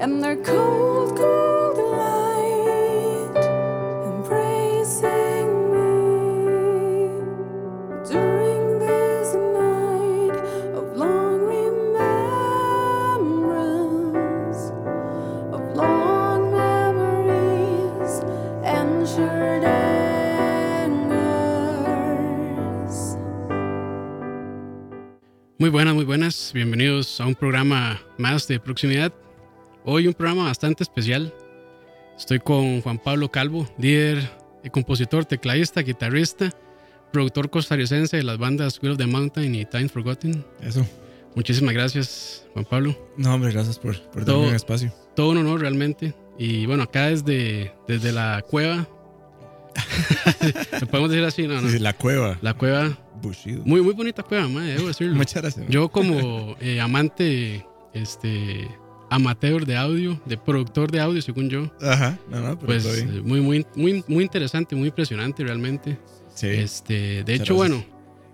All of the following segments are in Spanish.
And their cold, cold light embracing me during this night of long remembrance, of long memories and shared angers. Muy buenas, muy buenas. Bienvenidos a un programa más de proximidad. Hoy un programa bastante especial. Estoy con Juan Pablo Calvo, líder, y compositor, tecladista, guitarrista, productor costarricense de las bandas Will of the Mountain y Time Forgotten. Eso. Muchísimas gracias, Juan Pablo. No, hombre, gracias por, por Todo- darme un espacio. Todo un honor realmente. Y bueno, acá desde, desde la cueva. ¿Lo podemos decir así? No, no. Sí, la cueva. La cueva, Bushido. muy, muy bonita cueva, madre, debo decirlo. Muchas gracias. Yo como eh, amante, este, amateur de audio, de productor de audio, según yo, Ajá, no, no, pero pues eh, muy, muy, muy, muy interesante, muy impresionante realmente. Sí, Este, de hecho, gracias. bueno,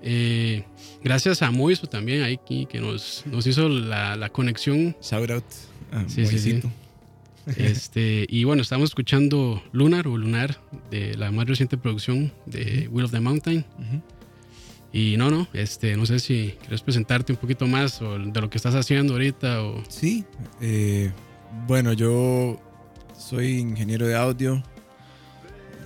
eh, gracias a Moiso también ahí que, nos, nos hizo la, la conexión. shout out. a Sí, sí. Este, y bueno, estamos escuchando Lunar o Lunar de la más reciente producción de Will of the Mountain. Ujú. Y no, no, este, no sé si quieres presentarte un poquito más o de lo que estás haciendo ahorita o Sí, eh, bueno, yo soy ingeniero de audio.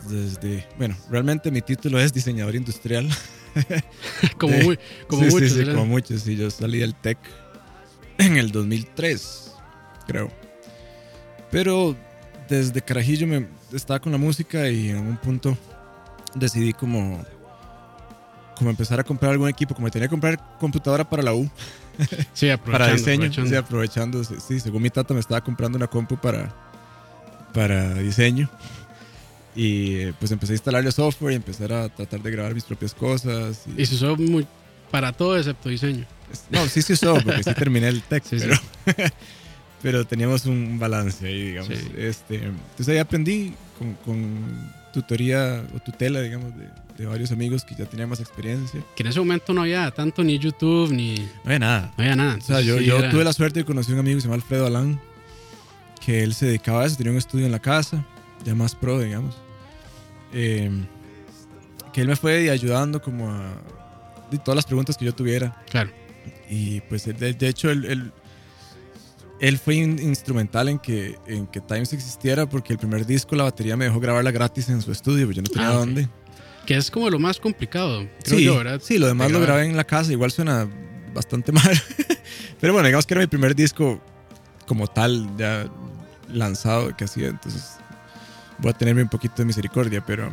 Desde, bueno, realmente mi título es diseñador industrial. como muy, como sí, muchos, sí, sí, como muchos. Sí, yo salí del TEC en el 2003, creo. Pero desde Carajillo me estaba con la música y en un punto decidí como, como empezar a comprar algún equipo. Como tenía que comprar computadora para la U, Sí, para aprovechando, diseño. aprovechando. Sí, aprovechando. sí, Sí, según mi tata me estaba comprando una compu para, para diseño. Y pues empecé a instalarle software y empezar a tratar de grabar mis propias cosas. y- Y se usó muy, para todo excepto diseño. No, sí se usó, porque sí terminé el tech, Sí, sí. pero, pero teníamos un balance ahí, digamos. Sí. Este, entonces ahí aprendí con, con tutoría o tutela, digamos, de, de varios amigos que ya tenían más experiencia. Que en ese momento no había tanto ni YouTube ni no No había nada. había nada. O sea, yo, Entonces, sí, yo era- tuve la suerte de conocer a un amigo que se llama Alfredo Alán, que él se dedicaba a eso, tenía un estudio en la casa, ya más pro, digamos. Eh, que él me fue ayudando como a de todas las preguntas que yo tuviera. Claro. Y pues de, de hecho él, él, él fue in- instrumental en que, en que Times existiera porque el primer disco la batería me dejó grabarla gratis en su estudio, pues yo no tenía Ah, ok. dónde. Que es como lo más complicado, creo Sí, yo, ¿verdad? sí, lo demás De lo grabé en la casa, igual suena bastante mal. Pero bueno, digamos que era mi primer disco como tal, ya lanzado que hacía, entonces voy a tenerme un poquito de misericordia, pero,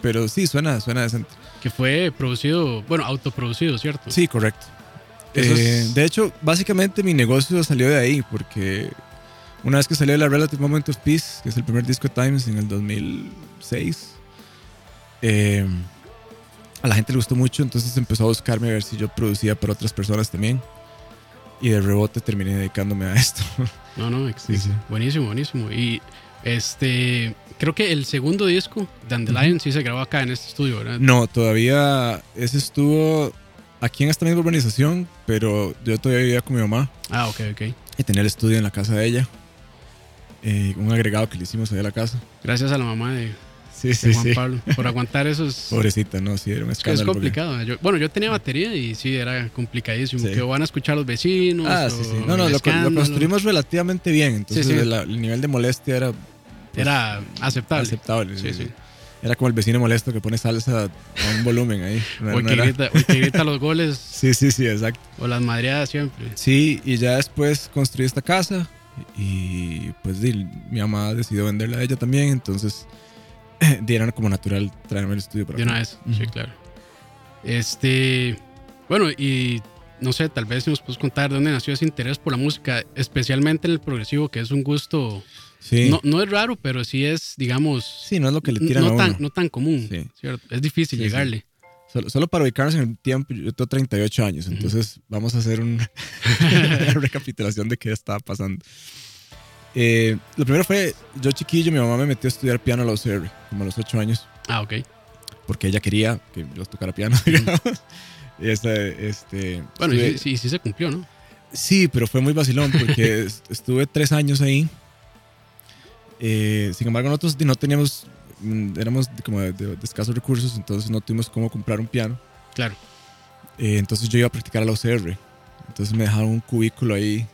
pero sí, suena, suena decente. Que fue producido, bueno, autoproducido, ¿cierto? Sí, correcto. Eh, es- De hecho, básicamente mi negocio salió de ahí, porque una vez que salió la Relative Moment of Peace, que es el primer disco de Times en el 2006, eh, a la gente le gustó mucho, entonces empezó a buscarme a ver si yo producía para otras personas también. Y de rebote terminé dedicándome a esto. No, no, Sí, sí. buenísimo, buenísimo. Y este, creo que el segundo disco, Dandelion, sí se grabó acá en este estudio, ¿verdad? No, todavía ese estuvo aquí en esta misma urbanización, pero yo todavía vivía con mi mamá. Ah, ok, ok. y tenía el estudio en la casa de ella. Eh, un agregado que le hicimos ahí a la casa. Gracias a la mamá de, Sí, de sí, Juan sí. Pablo. Por aguantar eso es, Pobrecita, no, sí, era un es es escándalo. porque- complicado. Yo- bueno, yo tenía batería y sí, era complicadísimo. Sí. Que van a escuchar los vecinos. Ah, sí, sí. No, no, el lo, lo construimos relativamente bien. Entonces, la- el nivel de molestia era pues, Era aceptable. aceptable. Sí, sí. Era como el vecino molesto que pone salsa a un volumen ahí. No- O el no que, grita, o el que grita los goles Sí, sí, sí, exacto. o las madreadas siempre. Sí, y ya después construí esta casa y pues mi mamá decidió venderla a ella también, entonces di, era como natural traerme el estudio para De acá. una vez, sí, Ujú. claro. Este, bueno, y no sé, tal vez nos puedes contar de dónde nació ese interés por la música, especialmente en el progresivo, que es un gusto, Sí, no, no es raro, pero sí es, digamos, sí, no es lo que le tiran no, a tan, uno. no tan común, Sí. ¿cierto? Es difícil Sí, sí. llegarle. Solo, solo para ubicarnos en el tiempo, yo tengo 38 años, entonces vamos a hacer una recapitulación de qué estaba pasando. Eh, lo primero fue, yo chiquillo, mi mamá me metió a estudiar piano a la UCR, como a los 8 años, Ah, ok. porque ella quería que yo tocara piano, digamos. Y ese, este, Bueno, y estuve- sí, sí, sí se cumplió, ¿no? Sí, pero fue muy vacilón porque est- estuve tres años ahí. Eh, sin embargo, nosotros no teníamos, mm, éramos como de, de- de escasos recursos, entonces no tuvimos cómo comprar un piano. Claro. Eh, entonces yo iba a practicar a la UCR. Entonces me dejaron un cubículo ahí,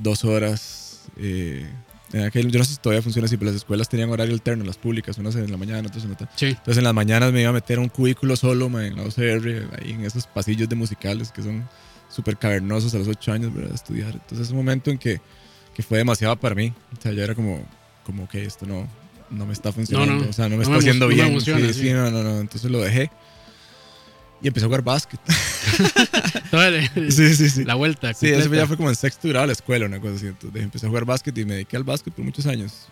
dos horas. Eh, en aquel- yo no sé si todavía funciona así, pero las escuelas tenían horario alterno, las públicas, unas en la mañana, otras en la tarde. Sí, Entonces en las mañanas me iba a meter a un cubículo solo ma, en la UCR, ahí en esos pasillos de musicales que son súper cavernosos a los ocho años, ¿verdad? Estudiar. Entonces es un momento en que, que fue demasiado para mí. O sea, yo era como, como que esto no, no me está funcionando. No, no. o sea, no me No está me haciendo bien. emociona, sí, sí. sí, no, no, no. Entonces lo dejé. Y empecé a jugar básquet. Sí, sí, sí. la vuelta. Sí, eso ya fue como en sexto grado de la escuela, una cosa así. Entonces empecé a jugar básquet y me dediqué al básquet por muchos años.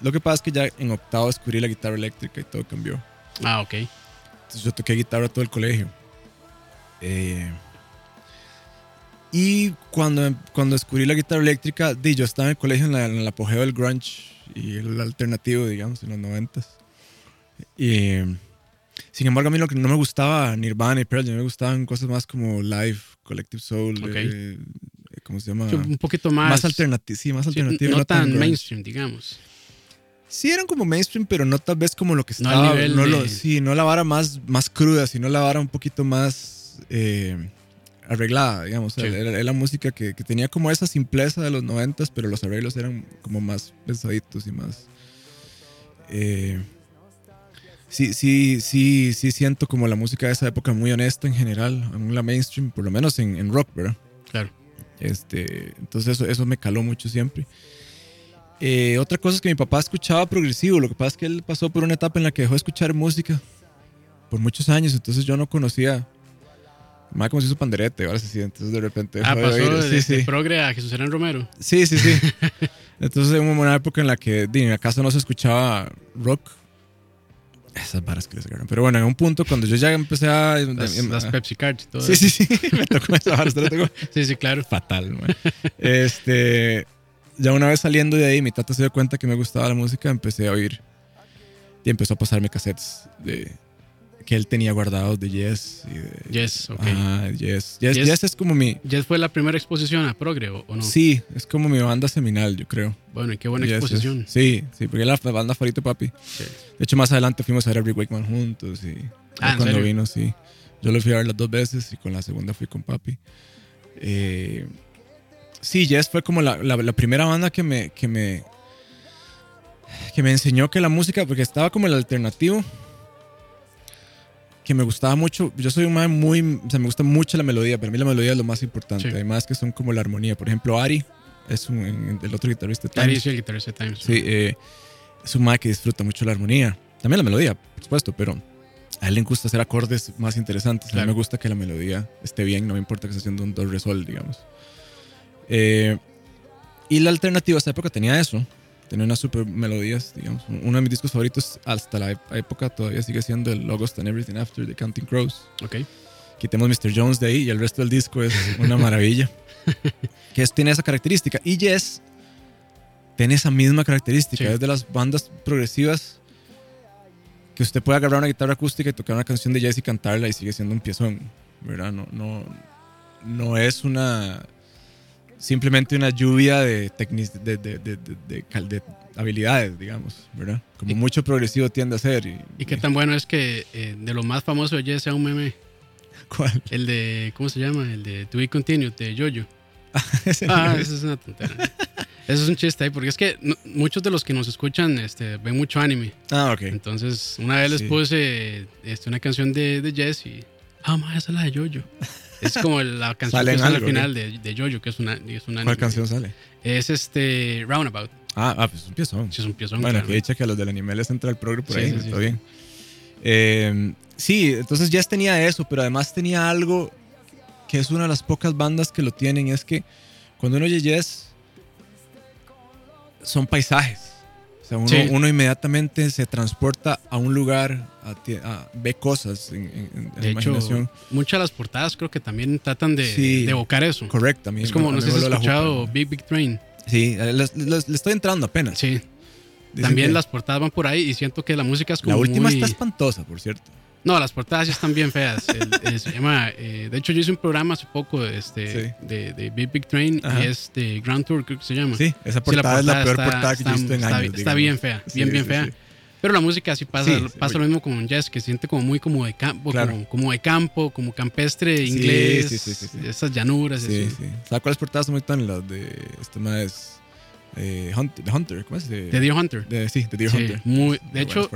Lo que pasa es que ya en octavo descubrí la guitarra eléctrica y todo cambió. Ah, ok. Entonces yo toqué guitarra todo el colegio. Eh, y cuando, cuando descubrí la guitarra eléctrica, di, yo estaba en el colegio en, la- en el apogeo del grunge y el alternativo, digamos, en los noventas. Y sin embargo, a mí lo que no me gustaba Nirvana y Pearl Jam, me gustaban cosas más como Live, Collective Soul, Ok. eh, ¿cómo se llama? Sí, un poquito más. más alternativo, sí, más sí, alternativo. no, tan mainstream, digamos. Sí, eran como mainstream, pero no tal vez como lo que No estaba. nivel No de- lo, sí, no la vara más, más cruda, sino la vara un poquito más eh, arreglada, digamos. Sí. Era la música que, que tenía como esa simpleza de los noventas, pero los arreglos eran como más pensaditos y más. eh, sí, sí, sí, sí siento como la música de esa época muy honesta en general, aún la mainstream, por lo menos en, en rock, ¿verdad? Claro. Este, entonces eso, eso me caló mucho siempre. Eh, otra cosa es que mi papá escuchaba progresivo. Lo que pasa es que él pasó por una etapa en la que dejó de escuchar música por muchos años. Entonces yo no conocía. Más como si hizo panderete, ahora sí, entonces de repente. Ah, de pasó oír. de, Sí, de sí. progre a Jesús Hernán Romero. Sí, sí, sí. Entonces hubo una época en la que en la casa no se escuchaba rock. Esas varas que les agarran. Pero bueno, en un punto cuando yo ya empecé a. Las, las Pepsi Cards y todo. Sí, sí, sí. Me tocó esa lo tocó? Sí, sí, claro. fatal, man. Este, ya una vez saliendo de ahí, mi tata se dio cuenta que me gustaba la música, empecé a oír y empezó a pasarme cassettes de que él tenía guardados de Yes y de Yes, ok. Ah, yes. Yes, Yes. Yes es como mi ¿Ya fue la primera exposición a progre o, no? Sí, es como mi banda seminal, yo creo. Bueno, y qué buena Yes exposición. Sí, sí, porque la banda favorita de papi. Sí. De hecho, más adelante fuimos a ver a Rick Wakeman juntos y Ah, ¿en cuando serio? vino, sí. Yo lo fui a ver las dos veces y con la segunda fui con papi. Eh, sí, Yes fue como la, la- la primera banda que me, que me que me enseñó que la música, porque estaba como el alternativo, que me gustaba mucho. Yo soy un man muy, o sea, me gusta mucho la melodía. Para mí la melodía es lo más importante. Sí. Además que son como la armonía. Por ejemplo, Ari es un, el otro guitarrista. de Ari Times. sí, el guitarrista de Times. Sí, eh, es un man que disfruta mucho la armonía. También la melodía, por supuesto, pero a él le gusta hacer acordes más interesantes. A Claro. mí me gusta que la melodía esté bien, no me importa que esté haciendo un do re sol, digamos. Eh, y la alternativa a esa época tenía eso. Tenía unas super melodías, digamos. Uno de mis discos favoritos hasta la época todavía sigue siendo el Logos and Everything After de Counting Crows. Ok. Quitemos Mr. Jones de ahí y el resto del disco es una maravilla. que es, tiene esa característica. Y Yes tiene esa misma característica. Sí. Es de las bandas progresivas que usted puede agarrar una guitarra acústica y tocar una canción de Yes y cantarla y sigue siendo un piezón. ¿Verdad? No, no, no es una. Simplemente una lluvia de, de, de, de, habilidades, digamos, ¿verdad? Como Y- mucho progresivo tiende a ser. ¿Y, Y qué tan bueno es que eh, de lo más famoso de Yes sea un meme. ¿Cuál? El de, ¿cómo se llama? El de To Be Continued, de Jojo. Ah, eso es una tontera. Eso es un chiste ahí, porque es que no- muchos de los que nos escuchan este, ven mucho anime. Ah, ok. Entonces, una vez les puse este, una canción de, de Jess y. Ah, ma, esa es la de Jojo. Es como la canción que sale al final de, de Jojo, que es una, es un anime. ¿Cuál canción sale? Es este Roundabout. Ah, ah, pues es un piezón. Sí, es un piezón. Bueno, que dicha que a los del anime les entra el progre por Sí, ahí, sí, está sí. bien. Eh, sí, entonces Jess tenía eso, pero además tenía algo que es una de las pocas bandas que lo tienen, es que cuando uno oye Jess, son paisajes. O sea, uno, uno inmediatamente se transporta a un lugar, a a- ve cosas en, en- en la De hecho, imaginación. muchas de las portadas creo que también tratan de, Sí. de evocar eso. Correcto, también. Es como, no sé si has la escuchado jupa. Big Big Train. Sí, eh, le estoy entrando apenas. Sí, Dicen también que las portadas van por ahí y siento que la música es como La última muy- está espantosa, por cierto. No, las portadas sí están bien feas. El- el- se llama, eh, de hecho, yo hice un programa hace poco este, Sí. de, de Big Big Train Ajá. y es de Grand Tour, creo que se llama. Sí, esa Sí, portada es la peor está- portada que yo he visto en está años. bien- Está digamos. bien fea, bien, Sí, bien fea. Pero la música sí pasa, Sí, pasa lo mismo con Jazz, que se siente como muy como de campo, Claro. como, como de campo, como campestre inglés, sí, sí, sí, sí. esas llanuras. Sí, así. sí. ¿Sabes cuáles portadas son muy tan las de este más eh, Hunt- The Hunter? ¿Cómo es? De, De Deer Hunter. de- sí, de Deer Hunter. muy, de hecho,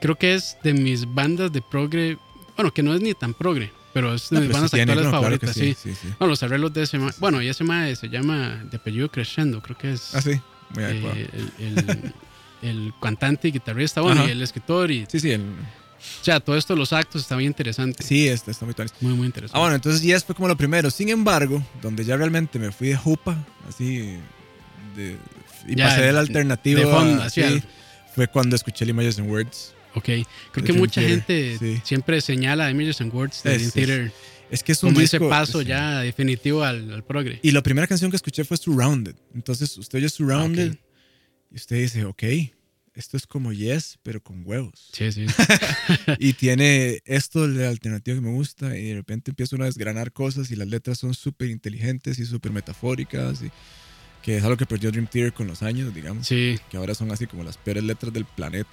creo que es de mis bandas de progre, bueno, que no es ni tan progre, pero es de No, mis bandas actuales no, favoritas, sí. No, los arreglos de ese ma- bueno, y ese mae se llama de apellido Crescendo, creo que es Ah, sí, muy eh, el- el cantante y guitarrista, bueno, Ajá. y el escritor, y Sí, sí, el- o sea, todo esto, los actos, está bien interesante. sí este está muy tan. Muy, muy interesante. Ah, bueno, entonces Yes fue como lo primero. Sin embargo, donde ya realmente me fui de jupa, así, de, y Ya, pasé de- alternativo de fondo, a- hacia sí, el- fue cuando escuché el Images and Words. Ok, creo de que Dream mucha Theater, gente sí. siempre señala Images and Words de Es- es- Theater Es que es un como ese disco- paso sí. ya definitivo al, al progre. Y la primera canción que escuché fue Surrounded. Entonces usted oye Surrounded Ok. Y usted dice, ok, esto es como Yes, pero con huevos. Sí, sí. y tiene esto de alternativa que me gusta y de repente empieza uno a desgranar cosas y las letras son súper inteligentes y súper metafóricas y que es algo que perdió Dream Theater con los años, digamos. Sí, Que ahora son así como las peores letras del planeta.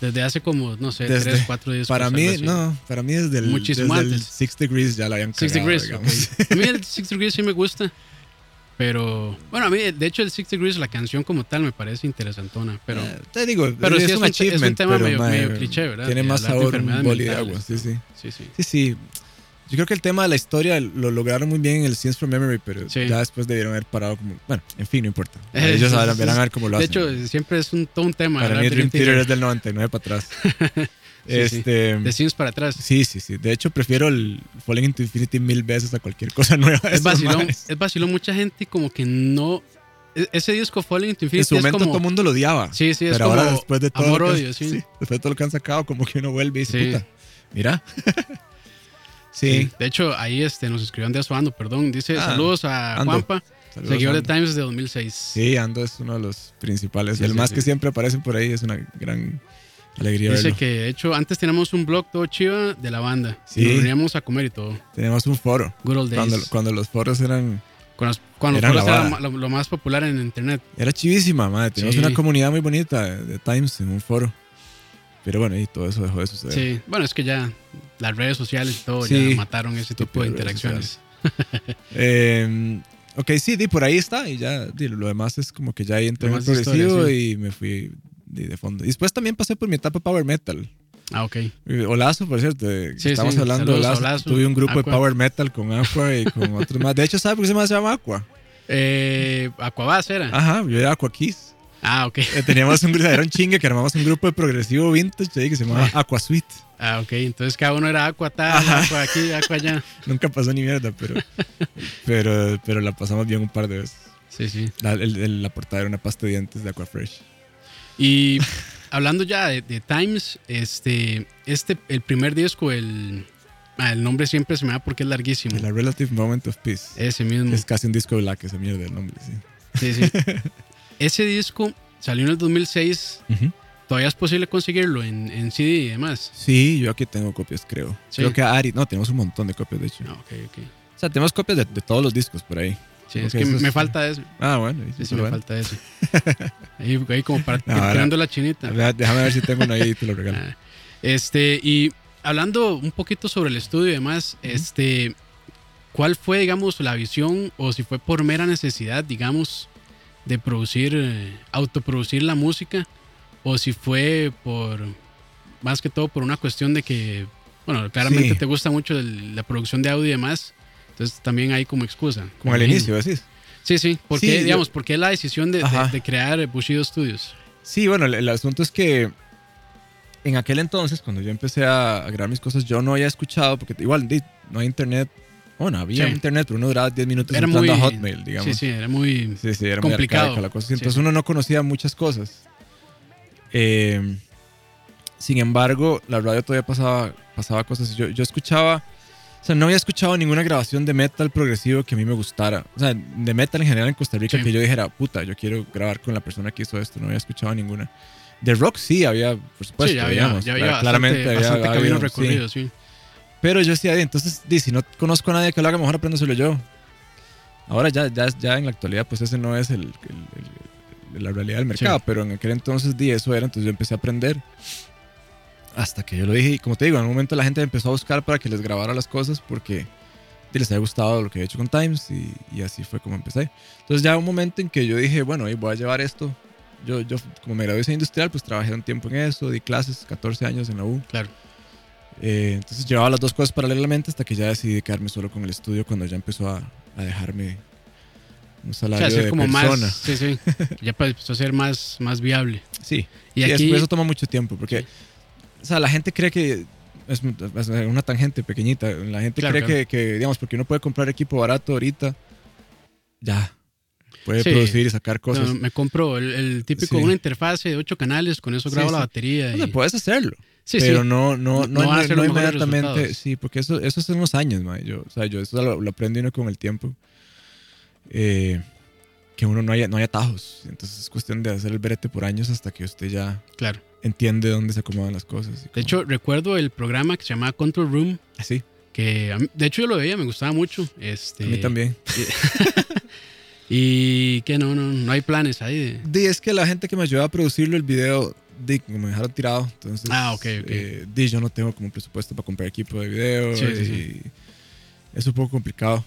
desde hace como, no sé, Desde- tres, cuatro días. para mí, no, para mí desde el, Muchísimo desde el. Six Degrees ya la habían Six cagado, Degrees, digamos. ok. A mí el Six Degrees sí me gusta. Pero, bueno, a mí, de hecho, el Six Degrees, la canción como tal, me parece interesantona. Pero, Eh, te digo, pero es, sí es un es un tema pero, medio- medio cliché, ¿verdad? Tiene De más de sabor un boli de agua, sí, sí. sí, sí. Sí, sí. Yo creo que el tema de la historia lo lograron muy bien en el Scenes from Memory, pero Sí. ya después debieron haber parado como... Bueno, en fin, no importa. Ellos sabrán, verán a ver cómo lo De hacen. hecho, siempre es un, todo un tema. Para mí de Dream Theater. es del 99 para atrás. sí. este, para atrás. sí, sí, sí. De hecho, prefiero el Falling into Infinity mil veces a cualquier cosa nueva. es vacilón, es vacilón. Mucha gente como que no... e- Ese disco Falling into Infinity En su es momento como... todo el mundo lo odiaba. Sí, sí, es pero como ahora después de todo, lo que, amor-odio, sí. después de todo lo que han sacado, como que uno vuelve y dice, puta, mira. Sí. De hecho, ahí este, nos escribió Andrés Suando, perdón. Dice, Ah, saludos a Ando. Juanpa, Saludos, seguidor de Ando. Times de 2006. Sí, Ando es uno de los principales. Sí, el sí, más sí. que siempre aparecen por ahí es una gran alegría Dice verlo. que, de hecho, antes teníamos un blog todo chiva de la banda. Sí. Y nos reuníamos a comer y todo. Tenemos un foro. Good old days. Cuando, cuando los foros eran... Cuando, cuando Eran foros la era vara. lo, lo más popular en internet. Era chivísima, madre. Teníamos Sí. una comunidad muy bonita de, de Times en un foro. Pero bueno, y todo eso dejó de suceder. Sí. Bueno, es que ya las redes sociales y todo Sí. ya mataron ese tipo de interacciones. Eh, ok, sí, di, por ahí está. Y ya, di, lo demás es como que ya ahí entré en el historia, progresivo sí. y me fui de fondo. Después también pasé por mi etapa Power Metal. Ah, ok. Olazo, por cierto. eh, Sí, estamos sí, hablando de Olazo. Olazo, Tuve un grupo Aqua. de Power Metal con Aqua y con otros más. De hecho, ¿sabe por qué se me llama Aqua? Eh, Aquabas era. Ajá, yo era Aqua Keys. Ah, ok. Eh, teníamos un grupo, era un chingue que armamos un grupo de progresivo vintage ahí que se llamaba Aqua Suite. Ah, ok. Entonces cada uno era Aqua tal, Ajá. Aqua aquí, Aqua allá. Nunca pasó ni mierda, pero, pero, pero la pasamos bien un par de veces. Sí, sí. La, el- el- la portada era una pasta de dientes de Aqua Fresh. Y hablando ya de, de Times, este, este, el primer disco, el, ah, el nombre siempre se me da porque es larguísimo. La Relative Moment of Peace. Ese mismo. Es casi un disco black esa mierda el nombre, sí. Sí, sí. Ese disco salió en el 2006. Todavía es posible conseguirlo en, en CD y demás. Sí, yo aquí tengo copias, creo. Sí. Creo que Ari, no, tenemos un montón de copias, de hecho. Ah, ok, ok. O sea, tenemos copias de, de todos los discos por ahí. Sí, es que me es- falta eso. Ah, bueno. Sí, sí, es me bueno. falta eso. Ahí, ahí como para tirando la chinita. Déjame ver si tengo uno ahí y te lo regalo. Ah, Este, y hablando un poquito sobre el estudio y demás, este, ¿cuál fue, digamos, la visión o si fue por mera necesidad, digamos, de producir, eh, autoproducir la música o si fue por, más que todo por una cuestión de que, bueno, claramente Sí. te gusta mucho el- la producción de audio y demás, entonces también hay como excusa. Como al inicio, decís. Sí, sí, ¿por Sí, qué, yo- digamos, por qué la decisión de, de- de crear Bushido Studios? Sí, bueno, el, el asunto es que en aquel entonces, cuando yo empecé a, a grabar mis cosas, yo no había escuchado, porque igual no hay internet. Bueno, había Sí. internet, pero uno duraba 10 minutos Era entrando muy- a Hotmail, digamos. Sí, sí, era muy... Sí, sí, era complicado. muy la cosa. Entonces uno no conocía muchas cosas. Eh, sin embargo, la radio todavía pasaba, pasaba cosas. Yo, yo escuchaba, o sea, no había escuchado ninguna grabación de metal progresivo que a mí me gustara. O sea, de metal en general en Costa Rica Sí. que yo dijera, puta, yo quiero grabar con la persona que hizo esto. No había escuchado ninguna. De rock sí había, por supuesto, sí, ya había, digamos, ya había bastante, claramente había bastante habido, camino sí. recorrido, sí. Pero yo decía, entonces, di, si no conozco a nadie que lo haga, mejor aprendérselo yo. Ahora ya, ya, ya en la actualidad, pues ese no es el, el- el- la realidad del mercado, Sí. pero en aquel entonces di eso era, entonces yo empecé a aprender. Hasta que yo lo dije, y como te digo, en un momento la gente empezó a buscar para que les grabara las cosas porque les había gustado lo que había hecho con Times y, y así fue como empecé. Entonces ya un momento en que yo dije, bueno, y voy a llevar esto. Yo, yo como me gradué de industrial, pues trabajé un tiempo en eso, di clases, 14 años en la U. Claro. Eh, entonces llevaba las dos cosas paralelamente hasta que ya decidí quedarme solo con el estudio cuando ya empezó a, a dejarme un O sea, salario de como persona. más, sí, sí, ya empezó a ser más, más viable. Sí, Y y aquí, después eso toma mucho tiempo porque, Sí. O sea, la gente cree que es, es una tangente pequeñita. La gente Claro, cree claro. Que, que, digamos, porque uno puede comprar equipo barato ahorita, ya puede Sí. producir y sacar cosas. no, me compro el, el típico, Sí. una interfase de ocho canales, con eso Sí, grabo la sí. batería. O sea, y- puedes hacerlo. sí, pero sí. no, No no, no, no- inmediatamente. resultados. Sí, porque eso, eso es en los años, mae. Yo, o sea, yo eso lo, lo aprendí uno con el tiempo. Eh, que uno no haya, no hay atajos. Entonces es cuestión de hacer el brete por años hasta que usted ya Claro. Entiende dónde se acomodan las cosas. y De hecho, recuerdo el programa que se llamaba Control Room, así. que a mí- de hecho yo lo veía, me gustaba mucho. Este, A mí también. Y que no, no, no hay planes ahí de... Di, es que la gente que me ayudaba a producirlo, el video, di, como me dejaron tirado. Entonces, Ah, ok, ok. eh, di, yo no tengo como presupuesto para comprar equipo de video. Sí, sí, y sí. Es un poco complicado.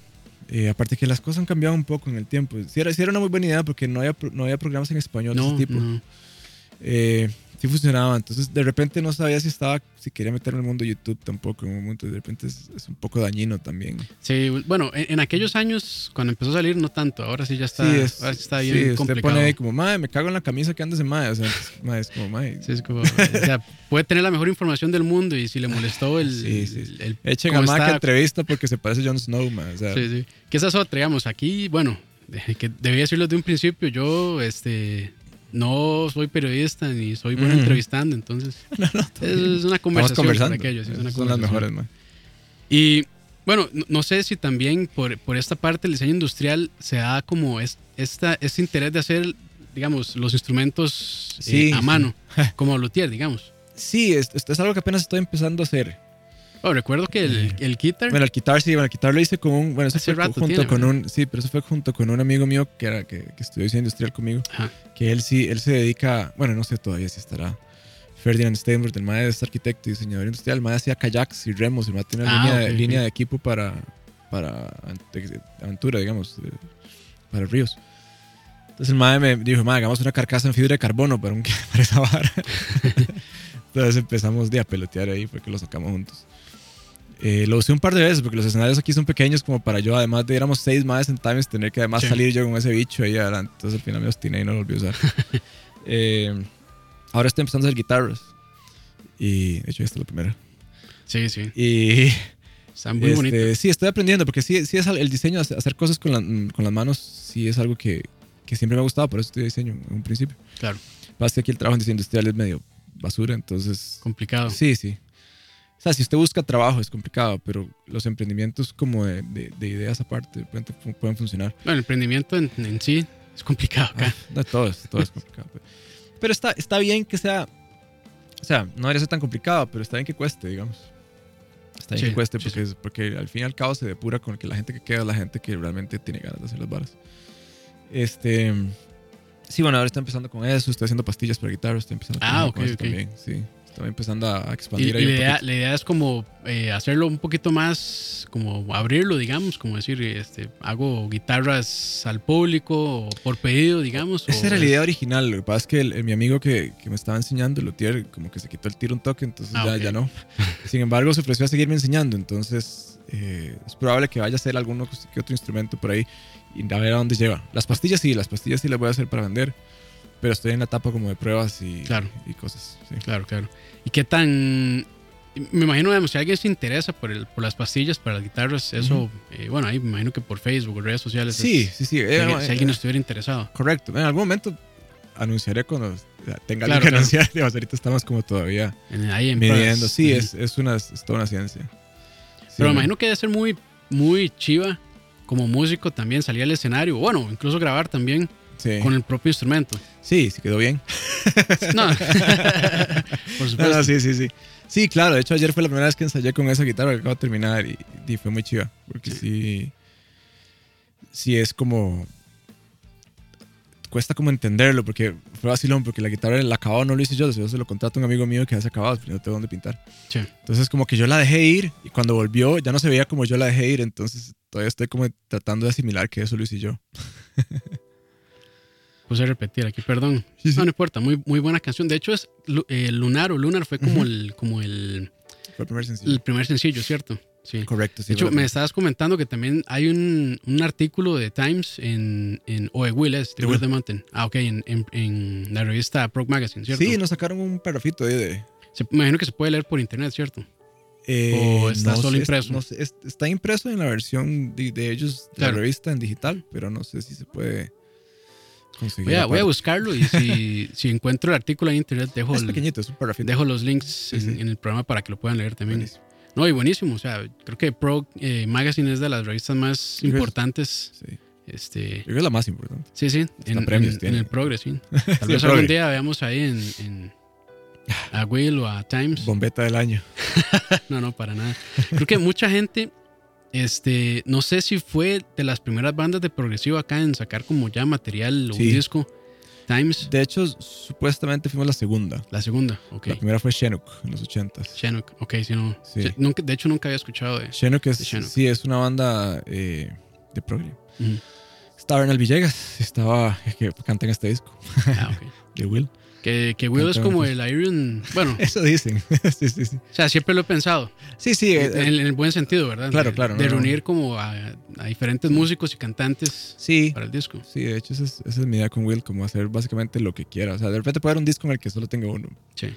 Eh, aparte que las cosas han cambiado un poco en el tiempo. Sí era, sí era una muy buena idea porque no había, no había programas en español de No, ese tipo. no. Eh, sí funcionaba. Entonces, de repente no sabía si estaba, si quería meterme en el mundo de YouTube tampoco. En un momento, de repente es, es un poco dañino también. Sí, bueno, en, en aquellos años, cuando empezó a salir, no tanto. Ahora sí ya está, sí, es, ahora sí está sí, bien usted complicado. pone ahí como, madre, me cago en la camisa que andes en madre. O sea, madre, es como, madre. Sí, es como, o sea, puede tener la mejor información del mundo y si le molestó el... Sí, sí, el- el- Echen a Mac entrevista porque se parece a Jon Snow, man. O sea, Sí, sí. Que esa es otra, digamos, aquí, bueno, que debía decirlo de un principio, yo, este, no soy periodista ni soy bueno Ujú. entrevistando, entonces es una conversación por conversando. aquello, sí, es una Esas son las mejores, man. Y bueno, no, no sé si también por, por esta parte del diseño industrial se da como es, esta, este interés de hacer, digamos, los instrumentos eh, Sí, a sí. mano, como luthier, digamos. Sí, esto, esto es algo que apenas estoy empezando a hacer. Oh, recuerdo que el, el guitar, Bueno, el guitar sí, bueno, el guitar lo hice con un, bueno, eso Hace fue rato junto tiene, con ¿verdad? un, sí, pero eso fue junto con un amigo mío que era que, que estudió diseño industrial conmigo, Ajá. que él sí, él se dedica, bueno, no sé todavía si estará. Ferdinand Steinberg, el maestro es arquitecto y diseñador industrial, el maestro hacía kayaks y remos, el maestro tiene una Ah, línea, de, equipo para, para aventura, digamos, para ríos. Entonces el madre me dijo, madre, hagamos una carcasa en fibra de carbono para, un, para esa vara. Entonces empezamos de a pelotear ahí, fue que lo sacamos juntos. Eh, lo usé un par de veces porque los escenarios aquí son pequeños como para yo, además de éramos seis más en Times, tener que además Sí. salir yo con ese bicho ahí adelante. Entonces al final me obstiné y no lo volví a usar. Eh, ahora estoy empezando a hacer guitarras. Y de hecho esta es la primera. sí, sí, Y Ah, muy este, sí, estoy aprendiendo porque sí, sí es el diseño, hacer hacer cosas con, la- con las manos, sí es algo que, que siempre me ha gustado, por eso estudié diseño en un principio. Claro, Pasa que aquí el trabajo en diseño industrial es medio basura, entonces... complicado. Sí, sí. Sea, si usted busca trabajo es complicado, pero los emprendimientos como de, de- de ideas aparte pueden, pueden funcionar. Bueno, el emprendimiento en, en sí es complicado acá. Ah, no, todo es, todo es complicado. Pero, pero está, está bien que sea... O sea, no debería ser tan complicado, pero está bien que cueste, digamos. Está bien Sí, que cueste sí, porque, es- porque al fin y al cabo se depura con que la gente que queda es la gente que realmente tiene ganas de hacer las varas. Este. Sí, bueno, ahora está empezando con eso. Estoy haciendo pastillas para guitarra. Estoy empezando Ah, con eso ok. también. Sí, estoy empezando a expandir y ahí la, idea, la idea es como eh, hacerlo un poquito más, como abrirlo, digamos, como decir, este, hago guitarras al público o por pedido, digamos. Esa o era la idea original. Lo que pasa es que el- el- mi amigo que, que me estaba enseñando, el luthier, como que se quitó el tiro un toque, entonces Ah, ya, ok. ya no. Sin embargo, se ofreció a seguirme enseñando. Entonces, eh, es probable que vaya a hacer alguno que otro instrumento por ahí y a ver a dónde lleva. Las pastillas sí, las pastillas sí las voy a hacer para vender. Pero estoy en la etapa como de pruebas y, Claro. y cosas. sí. Claro, claro. ¿Y qué tan...? Me imagino, digamos, si alguien se interesa por, el, por las pastillas para las guitarras, eso, eh, bueno, ahí me imagino que por Facebook redes sociales. Sí, es- sí, sí. si, eh, si eh, alguien estuviera interesado. Correcto. En algún momento anunciaré cuando tenga Claro, que claro. anunciar. Digamos, ahorita estamos como todavía En- ahí en midiendo. Sí, Ujú. es, es, una, es toda una ciencia. Sí, Pero me no. imagino que debe ser muy, muy chiva como músico también salir al escenario, bueno, incluso grabar también Sí. con el propio instrumento. sí, sí quedó bien. No, por No, supuesto. no, sí, sí, sí. Sí, claro. De hecho, ayer fue la primera vez que ensayé con esa guitarra que acabo de terminar y, y fue muy chiva. Porque sí. Sí, es como. Cuesta como entenderlo porque fue vacilón. Porque la guitarra, el acabado no lo hice yo. Yo se lo contrato a un amigo mío que hace acabados, pero no tengo dónde pintar. Sí. Entonces, como que yo la dejé ir y cuando volvió ya no se veía como yo la dejé ir. Entonces, todavía estoy como tratando de asimilar que eso lo hice yo. Puse repetir aquí, perdón. Sí, sí. No, no importa, muy, muy buena canción. De hecho, es eh, Lunar o Lunar fue como, el, como el, Fue el primer sencillo. el primer sencillo, ¿cierto? Sí. Correcto, sí. De hecho, me estabas comentando que también hay un, un artículo de Times en, en o de Will, es, de Will the Mountain. Ah, ok, en, en, en la revista Prog Magazine, ¿cierto? Sí, nos sacaron un parrafito ahí de. Se- me imagino que se puede leer por internet, ¿cierto? Eh, ¿O está solo sé, impreso? no sé, es- está impreso en la versión de, de ellos, de Claro. la revista en digital, pero no sé si se puede. Voy a, voy a buscarlo y si, si encuentro el artículo en internet, dejo, Es el- pequeñito, es dejo los links Sí, en, sí. en el programa para que lo puedan leer también. Buenísimo. No, y buenísimo. O sea, creo que Pro eh, Magazine es de las revistas más importantes. Sí. Este, Yo creo que es la más importante. sí, sí, en, premios en- en el Progress, sí. Tal vez algún día veamos ahí en, en- a Will o a Times. Bombeta del año. No, no, para nada. Creo que mucha gente, este, no sé si fue de las primeras bandas de progresivo acá en sacar como ya material o Sí. un disco. Times, De hecho, supuestamente fuimos la segunda. la segunda, ok. La primera fue Chinook en los 80s. Chinook, ok, sí, no. Sí. Sí, nunca, de hecho, nunca había escuchado de. Chinook es, De Chinook. sí, es una banda eh, de progre. Ujú. Estaba Bernal Villegas, estaba que canta en este disco Ah, ok. de Will. Que, que Will es como el Iron. Bueno, Eso dicen. sí, sí, sí. o sea, siempre lo he pensado. Sí, sí. eh, En, en el buen sentido, ¿verdad? Claro, De- claro, De no, no. reunir como a, a diferentes músicos y cantantes sí. para el disco. Sí, de hecho, esa es, esa es mi idea con Will, como hacer básicamente lo que quiera. O sea, de repente puede haber un disco en el que solo tenga uno. Sí.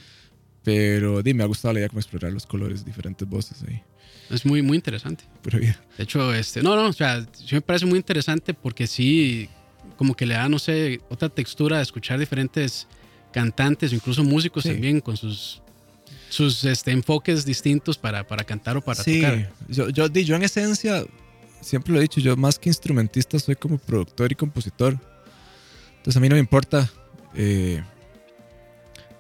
Pero dime, me ha gustado la idea como explorar los colores, diferentes voces ahí. Es muy, muy interesante. Pura vida. De hecho, este, no, no, o sea, sí me parece muy interesante porque sí, como que le da, no sé, otra textura a escuchar diferentes cantantes o incluso músicos Sí. también con sus, sus este, enfoques distintos para, para cantar o para sí, tocar. yo, yo, yo en esencia, siempre lo he dicho, yo más que instrumentista soy como productor y compositor. Entonces a mí no me importa eh,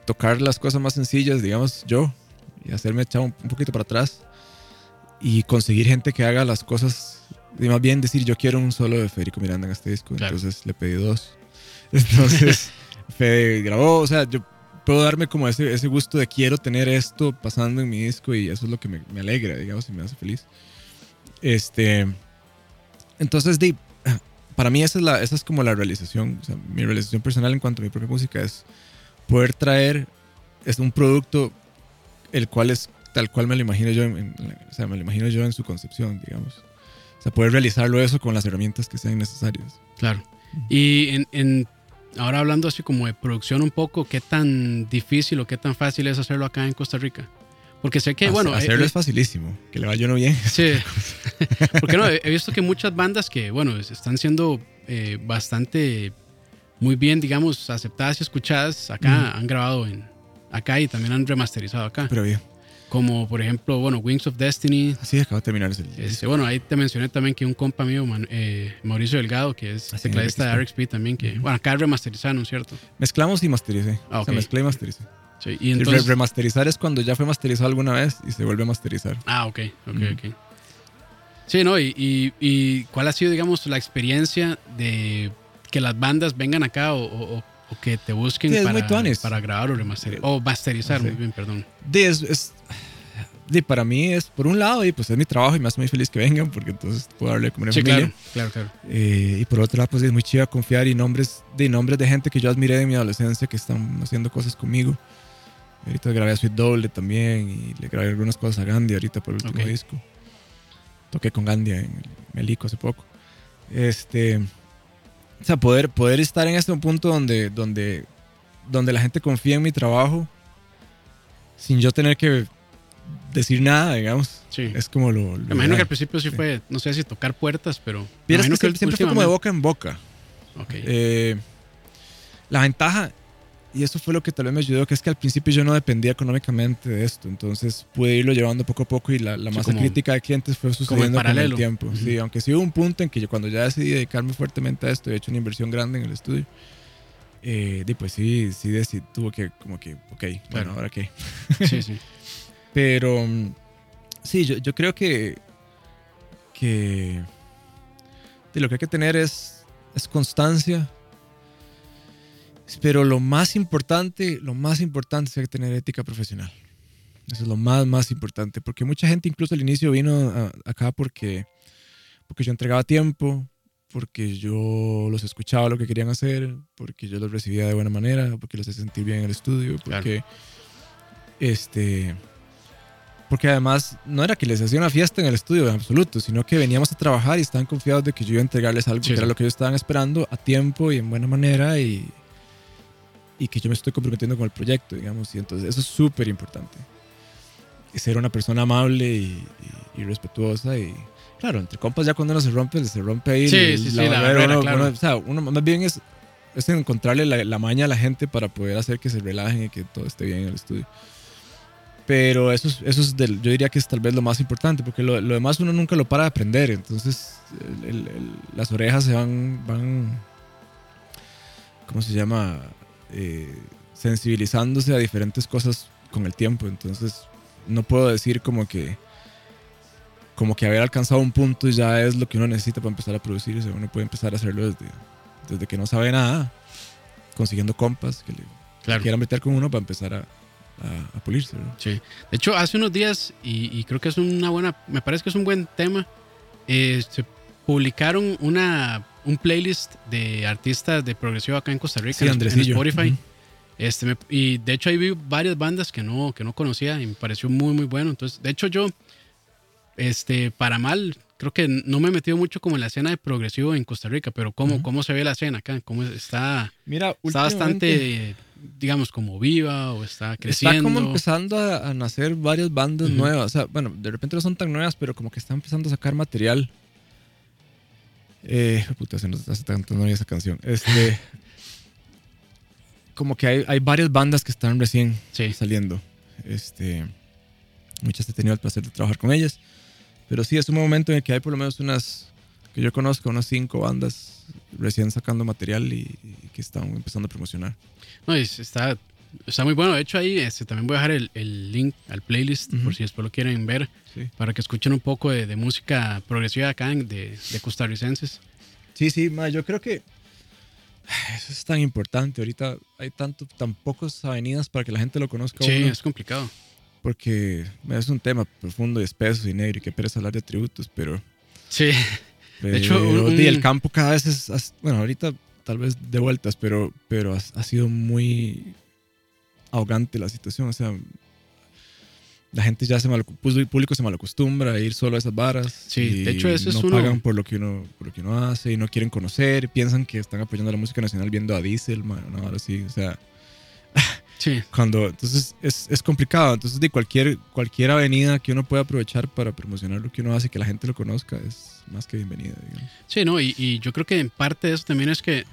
tocar las cosas más sencillas, digamos, yo, y hacerme echar un, un poquito para atrás y conseguir gente que haga las cosas, y más bien decir, yo quiero un solo de Federico Miranda en este disco, Claro. entonces le pedí dos. Entonces, Fede grabó, o sea, yo puedo darme como ese, ese gusto de quiero tener esto pasando en mi disco y eso es lo que me, me alegra, digamos, y me hace feliz. Este, entonces, di, para mí esa es, la, esa es como la realización, o sea, mi realización personal en cuanto a mi propia música es poder traer es un producto el cual es tal cual me lo imagino yo, en- en- o sea, me lo imagino yo en su concepción, digamos. O sea, poder realizarlo eso con las herramientas que sean necesarias. Claro. Y en, en- ahora hablando así como de producción un poco, ¿qué tan difícil o qué tan fácil es hacerlo acá en Costa Rica? Porque sé que, Hace- bueno, hacerlo eh, es facilísimo, que le vaya uno bien. Sí. Porque no, he he visto que muchas bandas que, bueno, están siendo eh, bastante muy bien, digamos, aceptadas y escuchadas acá, han grabado en acá y también han remasterizado acá. Pero bien, Como por ejemplo, bueno, Wings of Destiny. así acaba de terminar ese Este, bueno, ahí te mencioné también que un compa mío, eh, Mauricio Delgado, que es Así, tecladista de RXP. También, que, bueno, acá remasterizaron, ¿cierto? Mezclamos y mastericé. Ah, O sea, mezclé y mastericé. Sí, y re- entonces... remasterizar es cuando ya fue masterizado alguna vez y se vuelve a masterizar. Ah, ok, ok, Ujú. ok. Sí, ¿no? Y, y- y cuál ha sido, digamos, la experiencia de que las bandas vengan acá o, o- o que te busquen Sí, es para, para grabar o remasterizar? O masterizar, Sí. muy bien, perdón. Es, es- de, para mí es, por un lado, y pues es mi trabajo y me hace muy feliz que vengan porque entonces puedo darle como una Sí, familia. claro, claro, claro. Eh, y por otro lado, pues es muy chido confiar y nombres de nombres de gente que yo admiré de mi adolescencia que están haciendo cosas conmigo. Ahorita grabé a Sweet Doble también y le grabé algunas cosas a Gandhi ahorita por el último disco. Toqué con Gandhi en Melico hace poco. Este, o sea, poder, poder estar en este punto donde, donde, donde la gente confía en mi trabajo sin yo tener que decir nada, digamos. Sí. Es como lo... lo Me imagino que al principio sí fue, no sé si tocar puertas, pero. Vieras imagino que siempre, siempre fue como de boca en boca. Ok. Eh, la ventaja, y eso fue lo que tal vez me ayudó, que es que al principio yo no dependía económicamente de esto, entonces pude irlo llevando poco a poco y la, la Sí, masa como- crítica de clientes fue sucediendo con el tiempo. Sí, aunque sí hubo un punto en que yo cuando ya decidí dedicarme fuertemente a esto, he hecho una inversión grande en el estudio, eh, y pues sí, sí decidí, tuvo que como que, ok, bueno, Claro. ahora qué. Sí, sí. Pero mm, sí, yo, yo creo que, que de lo que hay que tener es, es constancia. Pero lo más importante, lo más importante es que hay que tener ética profesional. Eso es lo más, más importante. Porque mucha gente incluso al inicio vino a- acá porque, porque yo entregaba tiempo, porque yo los escuchaba lo que querían hacer, porque yo los recibía de buena manera, porque los hacía sentir bien en el estudio, Claro. porque este porque además no era que les hacía una fiesta en el estudio en absoluto, sino que veníamos a trabajar y estaban confiados de que yo iba a entregarles algo Sí, que era lo que ellos estaban esperando a tiempo y en buena manera y, y que yo me estoy comprometiendo con el proyecto, digamos. Y entonces eso es súper importante. Ser una persona amable y, y- y respetuosa y claro, entre compas ya cuando uno se rompe, se rompe ahí. Sí, sí, sí, la la barrera, barrera, uno- claro. uno- o sea, uno más bien es, es encontrarle la, la maña a la gente para poder hacer que se relajen y que todo esté bien en el estudio. Pero eso es, eso es del- yo diría que es tal vez lo más importante, porque lo, lo demás uno nunca lo para de aprender. Entonces, el- el- el- las orejas se van, van, ¿cómo se llama? Eh, sensibilizándose a diferentes cosas con el tiempo. Entonces, no puedo decir como que, como que haber alcanzado un punto ya es lo que uno necesita para empezar a producir. O sea, uno puede empezar a hacerlo desde, desde que no sabe nada, consiguiendo compas que le Claro. quieran meter con uno para empezar a, a, a pulirse. ¿no? Sí. De hecho, hace unos días, y, y creo que es una buena, me parece que es un buen tema, eh, se publicaron una, un playlist de artistas de progresivo acá en Costa Rica Sí, en. Spotify. Este, me- y de hecho ahí vi varias bandas que no, que no conocía y me pareció muy, muy bueno. Entonces, de hecho yo, este, para mal, creo que no me he metido mucho como en la escena de progresivo en Costa Rica, pero cómo, cómo se ve la escena acá, cómo está, Mira, está bastante, digamos, como viva o está creciendo. Está como empezando a, a nacer varias bandas nuevas. O sea, bueno, de repente no son tan nuevas, pero como que están empezando a sacar material. Eh, puta, se nos hace tanto no esa canción. Este, como que hay, hay varias bandas que están recién Sí. saliendo. Este, muchas he tenido el placer de trabajar con ellas. Pero sí, es un momento en el que hay por lo menos unas, que yo conozco, unas cinco bandas recién sacando material y, y que están empezando a promocionar. No, es- está, está muy bueno. De hecho, ahí este, también voy a dejar el, el link al playlist Ujú. por si después lo quieren ver, Sí. para que escuchen un poco de, de música progresiva acá de, de costarricenses. Sí, sí, ma, yo creo que eso es tan importante. Ahorita hay tanto, tan pocas avenidas para que la gente lo conozca. Sí, uno, es complicado. Porque es un tema profundo y espeso y negro y que pereza hablar de tributos, pero, Sí, pero hecho, un- di, el un- campo cada vez es, bueno, ahorita tal vez de vueltas, pero, pero ha, ha sido muy ahogante la situación. O sea, la gente ya se mal, el público se malacostumbra a ir solo a esas varas. Sí, de hecho, eso es no uno- pagan por lo que uno por lo que uno hace y no quieren conocer, piensan que están apoyando la música nacional viendo a Diesel, man, no, ahora sí, o sea, sí. cuando entonces es, es complicado, entonces de cualquier cualquier avenida que uno pueda aprovechar para promocionar lo que uno hace y que la gente lo conozca es más que bienvenida, digamos. Sí, no, y, y yo creo que en parte de eso también es que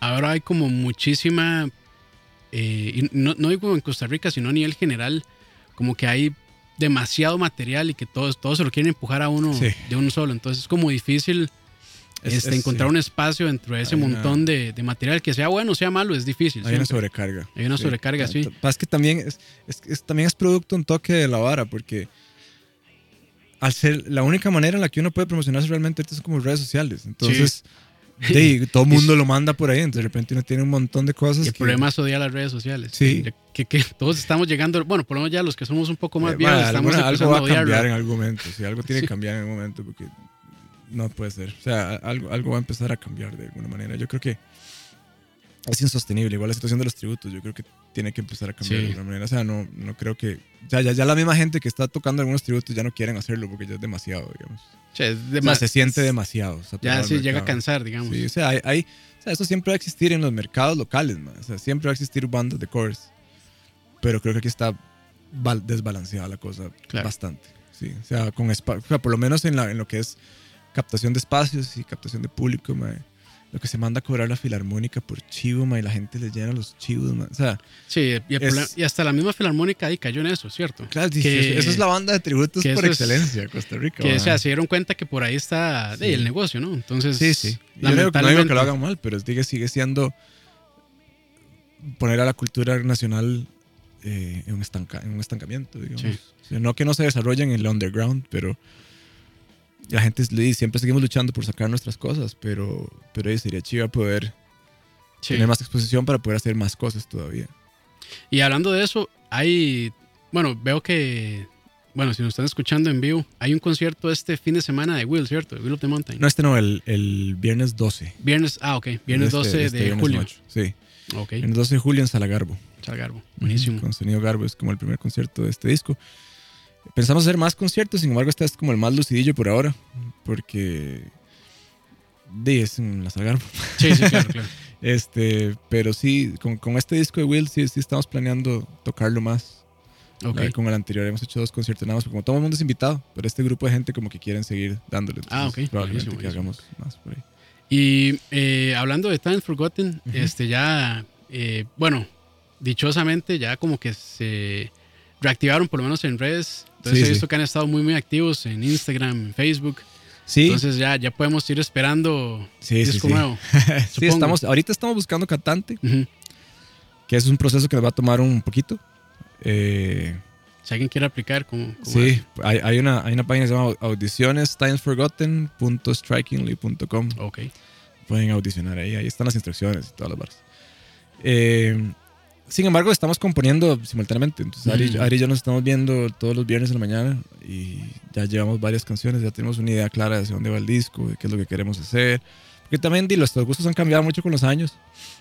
ahora hay como muchísima, eh, y no, no digo en Costa Rica, sino a nivel general, como que hay demasiado material y que todos, todos se lo quieren empujar a uno Sí. de uno solo. Entonces es como difícil Es- este, es- encontrar sí. un espacio dentro de ese Hay una- montón de, de material, que sea bueno o sea malo, es difícil. Hay una siempre. sobrecarga. Hay una sobrecarga, sí. Pasa que también es, es- es- también es producto un toque de la vara, porque al ser la única manera en la que uno puede promocionarse realmente son como redes sociales. Entonces, de, todo el mundo lo manda por ahí. Entonces, de repente uno tiene un montón de cosas. Y el que- problema es odiar las redes sociales. Sí. Que, que todos estamos llegando, bueno, por lo menos ya los que somos un poco más Eh, viejos, ma, estamos alguna- algo empezando va a cambiar en algún momento. Sí, algo tiene Sí. que cambiar en algún momento porque no puede ser. O sea, algo, algo va a empezar a cambiar de alguna manera. Yo creo que es insostenible. Igual la situación de los tributos, yo creo que tiene que empezar a cambiar Sí. de alguna manera. O sea, no, no creo que. Ya, ya, ya la misma gente que está tocando algunos tributos ya no quieren hacerlo porque ya es demasiado, digamos. Che, es O dema- sea, se siente demasiado. Ya sí llega a cansar, digamos. Sí, o sea, hay, hay- o sea, eso siempre va a existir en los mercados locales, man. O sea, siempre va a existir bandas de covers. Pero creo que aquí está desbalanceada la cosa Claro. bastante. Sí, o sea, con o sea, por lo menos en, la, en lo que es captación de espacios y captación de público, lo que se manda a cobrar la filarmónica por chivo, man, y la gente le llena los chivos, man. O sea, Sí, y, Es- hasta la misma filarmónica ahí cayó en eso, ¿cierto? claro, sí, Que- eso, eso es la banda de tributos por excelencia, Costa Rica. Que o sea, se dieron cuenta que por ahí está Sí. el negocio, ¿no? Entonces, Sí, sí. Yo no digo, no digo que lo hagan mal, pero sigue, sigue siendo poner a la cultura nacional eh, en, un estanca- en un estancamiento, digamos. Sí. O sea, no que no se desarrollen en el underground, pero la gente siempre seguimos luchando por sacar nuestras cosas, pero, pero sería chiva poder Sí. tener más exposición para poder hacer más cosas todavía. Y hablando de eso, hay, bueno, veo que, bueno, si nos están escuchando en vivo, hay un concierto este fin de semana de Will, ¿cierto? Will of the Mountain. No, este no, el, el viernes 12. Viernes, ah, ok, viernes Este- 12 este de viernes julio. ocho. Sí, Ok, viernes 12 de julio en Salagarbo. Salgarbo, buenísimo. Con sonido Garbo es como el primer concierto de este disco. Pensamos hacer más conciertos, sin embargo, este es como el más lucidillo por ahora, porque de, es en la Salgarbo. Sí, sí, claro, claro. Este, pero sí, con, con este disco de Will, sí, sí estamos planeando tocarlo más. Ok. La- Con el anterior hemos hecho dos conciertos nada más, como todo el mundo es invitado, pero este grupo de gente como que quieren seguir dándole. Ah, ok, Probablemente buenísimo, que buenísimo. hagamos más por ahí. Y eh, hablando de Time Forgotten, este ya, eh, bueno, dichosamente ya como que se reactivaron por lo menos en redes. Entonces Sí, he sí. visto que han estado muy muy activos en Instagram, en Facebook. Sí, Entonces ya, ya podemos ir esperando sí, sí. disco sí. nuevo. Sí, estamos, ahorita estamos buscando cantante, que es un proceso que nos va a tomar un poquito. Eh, Si alguien quiere aplicar, como Sí, hay, hay una, hay una página que se llama audicionestimesforgotten.strikingly.com. Ok. Pueden audicionar ahí, ahí están las instrucciones y todas las barras. Eh, sin embargo, estamos componiendo simultáneamente. Entonces, Ari, Mm. Ari y yo nos estamos viendo todos los viernes en la mañana y ya llevamos varias canciones, ya tenemos una idea clara de hacia dónde va el disco, de qué es lo que queremos hacer. Porque también di, nuestros gustos han cambiado mucho con los años.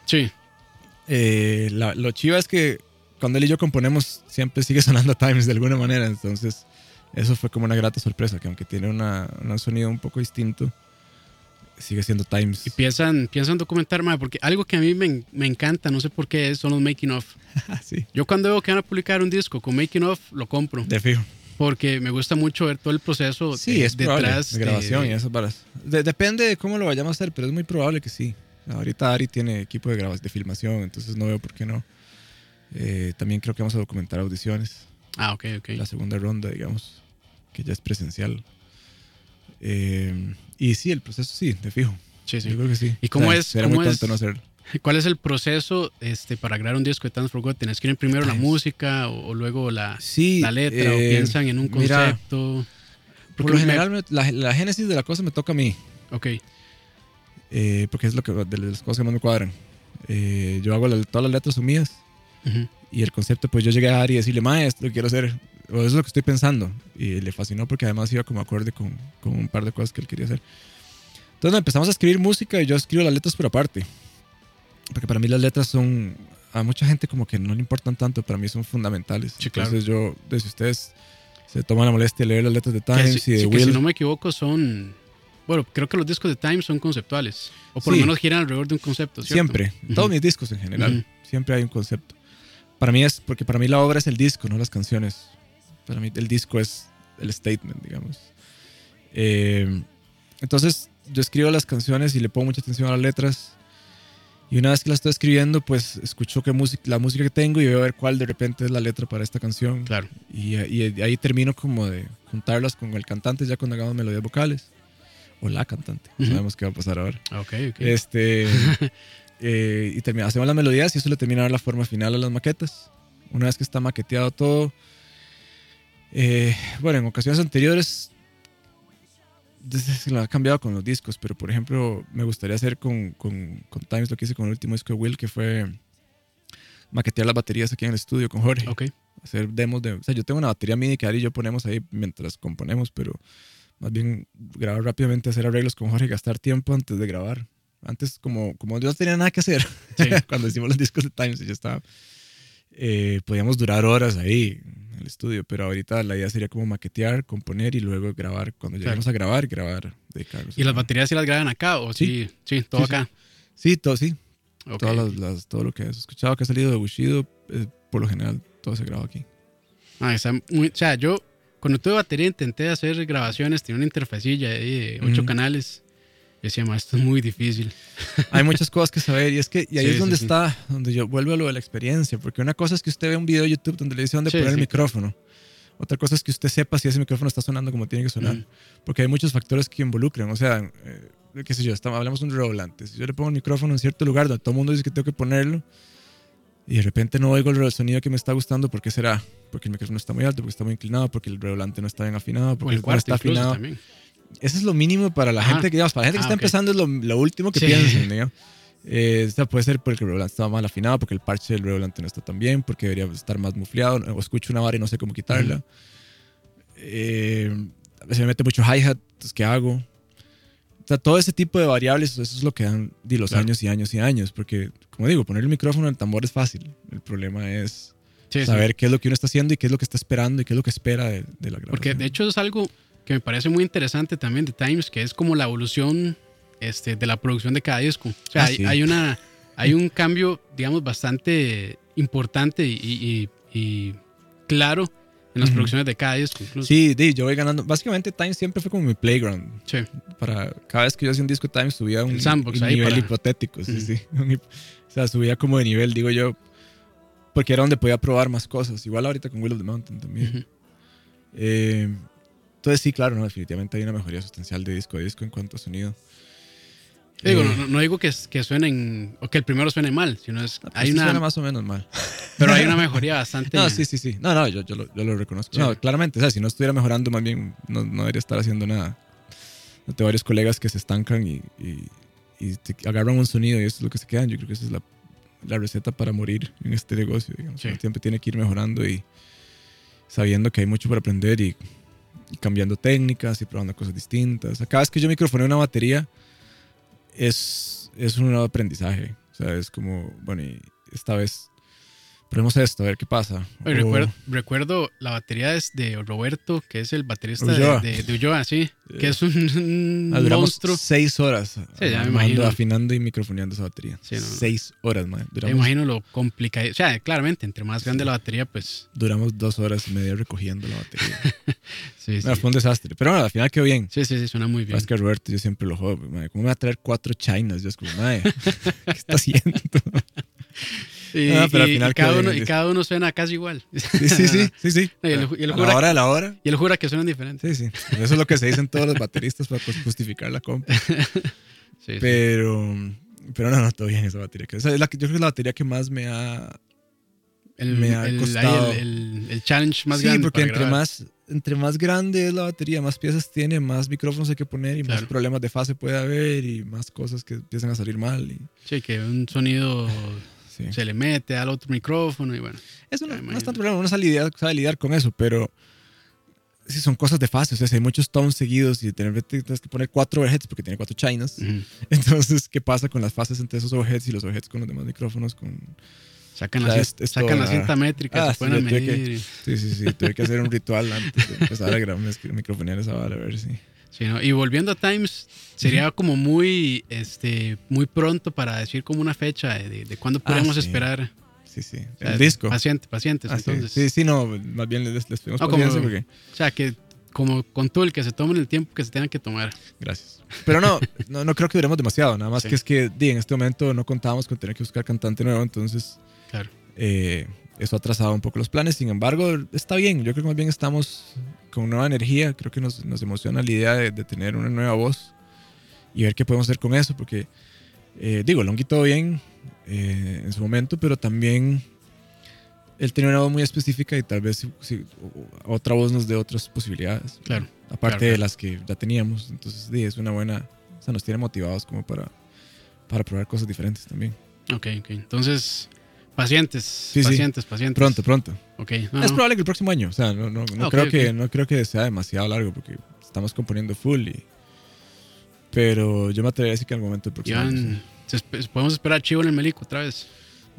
Sí, Eh, la- lo chiva es que cuando él y yo componemos siempre sigue sonando Times de alguna manera, entonces eso fue como una grata sorpresa, que aunque tiene una, un sonido un poco distinto, sigue siendo Times. y piensan, piensan documentar más, porque algo que a mí me, me encanta, no sé por qué, son los making of. Sí, Yo cuando veo que van a publicar un disco con making of, lo compro. de fijo. Porque me gusta mucho ver todo el proceso Sí, de- es probable, detrás de grabación de- y esas varas. De- depende de cómo lo vayamos a hacer, pero es muy probable que sí. Ahorita Ari tiene equipo de grabas de filmación, entonces no veo por qué no. Eh, también creo que vamos a documentar audiciones. Ah, ok, ok. la segunda ronda, digamos, que ya es presencial. Eh, y sí, el proceso sí, de fijo. Sí, sí. Yo creo que sí. ¿Y cómo O sea, es- Sería cómo muy es- tonto no hacerlo. ¿Cuál es el proceso este, para grabar un disco de Times Forgotten? ¿Escriben primero la Pues- música o, o luego la, Sí. la letra o eh, piensan en un mira, concepto? por Porque lo general, me- la, la génesis de la cosa me toca a mí, Ok, eh, porque es lo que, de las cosas que más me cuadran. Eh, yo hago la- todas las letras son mías y el concepto, pues yo llegué a Ari y decirle, maestro, quiero hacer, o es lo que estoy pensando. Y le fascinó porque además iba como acorde con, con un par de cosas que él quería hacer. Entonces empezamos a escribir música y yo escribo las letras por aparte. Porque para mí las letras son, a mucha gente como que no le importan tanto, para mí son fundamentales. Sí, claro. Entonces yo, desde ustedes se toman la molestia de leer las letras de que Times si, y de sí, que Will. si no me equivoco son... Bueno, creo que los discos de Times son conceptuales. O por lo menos giran alrededor de un concepto, ¿cierto? Siempre, Ujú. todos mis discos en general, Ujú. siempre hay un concepto. Para mí es, porque para mí la obra es el disco, no las canciones. Para mí el disco es el statement, digamos. Eh, entonces yo escribo las canciones y le pongo mucha atención a las letras. Y una vez que las estoy escribiendo, pues escucho qué música, la música que tengo y veo a ver cuál de repente es la letra para esta canción. Claro. Y, y ahí termino como de juntarlas con el cantante ya cuando hagamos melodías vocales. o la cantante. No Ujú. sabemos qué va a pasar ahora. Ok, ok. Este, eh, y termina, hacemos las melodías y eso le termina de dar la forma final a las maquetas. Una vez que está maqueteado todo. Eh, bueno, en ocasiones anteriores lo ha cambiado con los discos, pero por ejemplo, me gustaría hacer con, con, con Times lo que hice con el último disco de Will, que fue maquetear las baterías aquí en el estudio con Jorge ok. hacer demos de... O sea, yo tengo una batería MIDI que Ari y yo ponemos ahí mientras componemos, pero más bien grabar rápidamente, hacer arreglos con Jorge y gastar tiempo antes de grabar. Antes, como, como yo no tenía nada que hacer, Sí. cuando hicimos los discos de Times yo estaba... eh, podíamos durar horas ahí en el estudio, pero ahorita la idea sería como maquetear, componer y luego grabar. Cuando lleguemos a grabar, grabar. dedicarnos ¿Y a las baterías sí las graban acá o sí? Sí, todo Sí, acá. Sí, todo, sí. Todas las- las- todo lo que has escuchado que ha salido de Bushido, eh, por lo general, todo se graba aquí. Ah, está muy, o sea, yo cuando tuve batería intenté hacer grabaciones, tenía una interfacilla de ocho Ujú. canales. Yo decía, "Ma, esto es muy difícil. Hay muchas cosas que saber y es que y ahí Sí, es donde sí. está, donde yo vuelvo a lo de la experiencia, porque una cosa es que usted ve un video de YouTube donde le dice dónde poner el micrófono. Otra cosa es que usted sepa si ese micrófono está sonando como tiene que sonar, Mm. porque hay muchos factores que involucran, o sea, eh, qué sé yo, estamos, hablamos de un redoblante. Si yo le pongo el micrófono en cierto lugar donde todo el mundo dice que tengo que ponerlo y de repente no oigo el sonido que me está gustando, ¿por qué será? Porque el micrófono está muy alto, porque está muy inclinado, porque el redoblante no está bien afinado, O porque el no cuarto está afinado. también. Eso es lo mínimo para la Ajá. gente que, digamos, para la gente que Ah, está ok. empezando es lo, lo último que Sí. piensan, digamos. Eh, o sea, puede ser porque el redoblante está mal afinado, porque el parche del redoblante no está tan bien, porque debería estar más mufleado, o escucho una vara y no sé cómo quitarla. Eh, a veces me mete mucho hi-hat, entonces, ¿qué hago? O sea, todo ese tipo de variables, eso es lo que dan di, los Claro. años y años y años, porque, como digo, poner el micrófono en el tambor es fácil. El problema es Sí, sí. saber qué es lo que uno está haciendo y qué es lo que está esperando y qué es lo que espera de, de la grabación. Porque de hecho es algo que me parece muy interesante también de Times, que es como la evolución este, de la producción de cada disco. O sea, Ah, hay, sí. hay una, hay un cambio, digamos, bastante importante y, y- y claro en las producciones de cada disco. Incluso. Sí, di, yo voy ganando. Básicamente, Times siempre fue como mi playground. Sí. Para cada vez que yo hacía un disco Times, subía un, sandbox nivel para- hipotético. Sí, sí. O sea, subía como de nivel, digo yo. Porque era donde podía probar más cosas. Igual ahorita con Will of the Mountain también. Eh, entonces, sí, claro, no, definitivamente hay una mejoría sustancial de disco a disco en cuanto a sonido. Digo, Eh, no, no- no digo que, que suenen o que el primero suene mal, sino es no, pues hay sí una, suena más o menos mal. pero hay una mejoría bastante. No, sí, sí, sí. No, no, yo, yo, lo, yo lo reconozco. Sí. No, claramente, o sea, si no estuviera mejorando, más bien no, no debería estar haciendo nada. Yo tengo varios colegas que se estancan y, y, y te agarran un sonido y eso es lo que se quedan. Yo creo que esa es la, la receta para morir en este negocio. Digamos. Sí. Siempre tiene que ir mejorando y sabiendo que hay mucho por aprender y cambiando técnicas y probando cosas distintas. Cada vez que yo microfoneo una batería es, es un nuevo aprendizaje. O sea, es como, bueno, y esta vez probemos esto, a ver qué pasa. Oye, O- recuerdo, recuerdo la batería es de Roberto, que es el baterista de- Ulloa. de, de Ulloa, sí, que es un, un Ah, monstruo. seis horas ya me imagino. afinando y microfoneando esa batería. Sí, no, seis horas, man. Me imagino lo complicado. O sea, claramente, entre más grande la batería, pues. duramos dos horas y media recogiendo la batería. Sí, sí. No, fue un desastre. Pero bueno, al final quedó bien. Sí, sí, sí, suena muy bien. Es que Roberto yo siempre lo madre, ¿Cómo me va a traer cuatro chinas? Yo es como, madre, ¿qué está haciendo? Y, Ah, pero al y- final y cada uno, y cada uno suena casi igual. Sí, sí, sí. sí, sí. Y él- y él a jura- la hora de la hora. Y él jura que suenan diferentes. Sí, sí. Eso es lo que se dicen todos los bateristas para pues, justificar la compra. Sí, sí. Pero, pero no, no, todo bien esa batería. Esa es la que, yo creo que es la batería que más me ha el, me ha el- costado. el, el- el challenge más sí, grande. porque para entre grabar. más, entre más grande es la batería, más piezas tiene, más micrófonos hay que poner y más problemas de fase puede haber y más cosas que empiezan a salir mal. Y, Sí, que un sonido sí. se le mete al otro micrófono y bueno. Eso no, no es tanto problema, uno sabe lidiar, sabe lidiar con eso, pero sí son cosas de fase. O sea, si hay muchos tones seguidos y tienes que poner cuatro overheads porque tiene cuatro chinas. Ujú. Entonces, ¿qué pasa con las fases entre esos overheads y los overheads con los demás micrófonos? Con... Sacan, O sea, la, es- es sacan todo la cinta métrica, Ah, se sí, a que- medir. y- Sí, sí, sí. Tuve que hacer un ritual antes de empezar a grabar, microfonear esa vara, a ver si. Sí, ¿no? Y volviendo a Times, sería como muy, este, muy pronto para decir como una fecha de, de, cuándo Ah, podemos sí. esperar. Sí, sí. O sea, El disco. Paciente, pacientes, Ah, sí. entonces. sí, sí, no, más bien les, les pedimos No, como- porque... O sea, que como con todo el que se tomen el tiempo que se tengan que tomar. Gracias. Pero no, no, no creo que duremos demasiado, nada más Sí. que es que di, en este momento no contábamos con tener que buscar cantante nuevo, entonces Claro. eh, eso ha atrasado un poco los planes. Sin embargo, está bien, yo creo que más bien estamos con nueva energía, creo que nos, nos emociona la idea de, de tener una nueva voz y ver qué podemos hacer con eso, porque eh, digo, Longi todo bien eh, en su momento, pero también él tenía una voz muy específica y tal vez si- otra voz nos dé otras posibilidades. Claro. Aparte claro, de las que ya teníamos. Entonces, sí, es una buena. O sea, nos tiene motivados como para, para probar cosas diferentes también. Ok, ok. Entonces, pacientes, sí. pacientes, pacientes. Pronto, pronto. Ok. no, es no. probable que el próximo año. O sea, no, no, no Ah, creo. Que, no creo que sea demasiado largo porque estamos componiendo full. Y, pero yo me atrevería a decir que al momento del próximo año. Iván, podemos esperar Chivo en el Melico otra vez.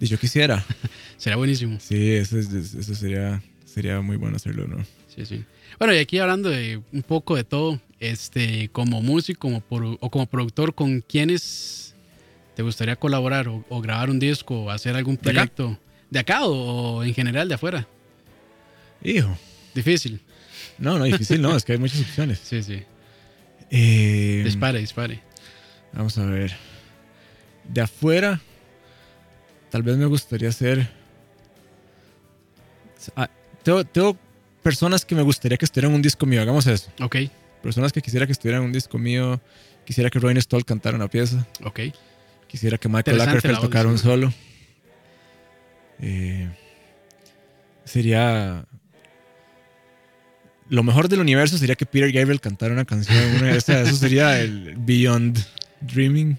Y yo quisiera. Será buenísimo. Sí, eso, es- eso sería, sería muy bueno hacerlo, ¿no? Sí, sí. Bueno, y aquí hablando de un poco de todo, este, como músico como o como productor, ¿con quiénes te gustaría colaborar o, o grabar un disco o hacer algún ¿De acá? proyecto? ¿De acá o, en general de afuera? Hijo. Difícil. No, no, difícil, no. Es que hay muchas opciones. Sí, sí. Eh, Dispare, dispare. Vamos a ver. De afuera, tal vez me gustaría hacer. Ah, tengo, tengo personas que me gustaría que estuvieran en un disco mío. Hagamos eso. Ok, Personas que quisiera que estuvieran en un disco mío. Quisiera que Ryan Stoll cantara una pieza. ok. Quisiera que Michael Ackerfeld tocara un solo. Eh, sería. Lo mejor del universo sería que Peter Gabriel cantara una canción. una- eso sería el Beyond Dreaming.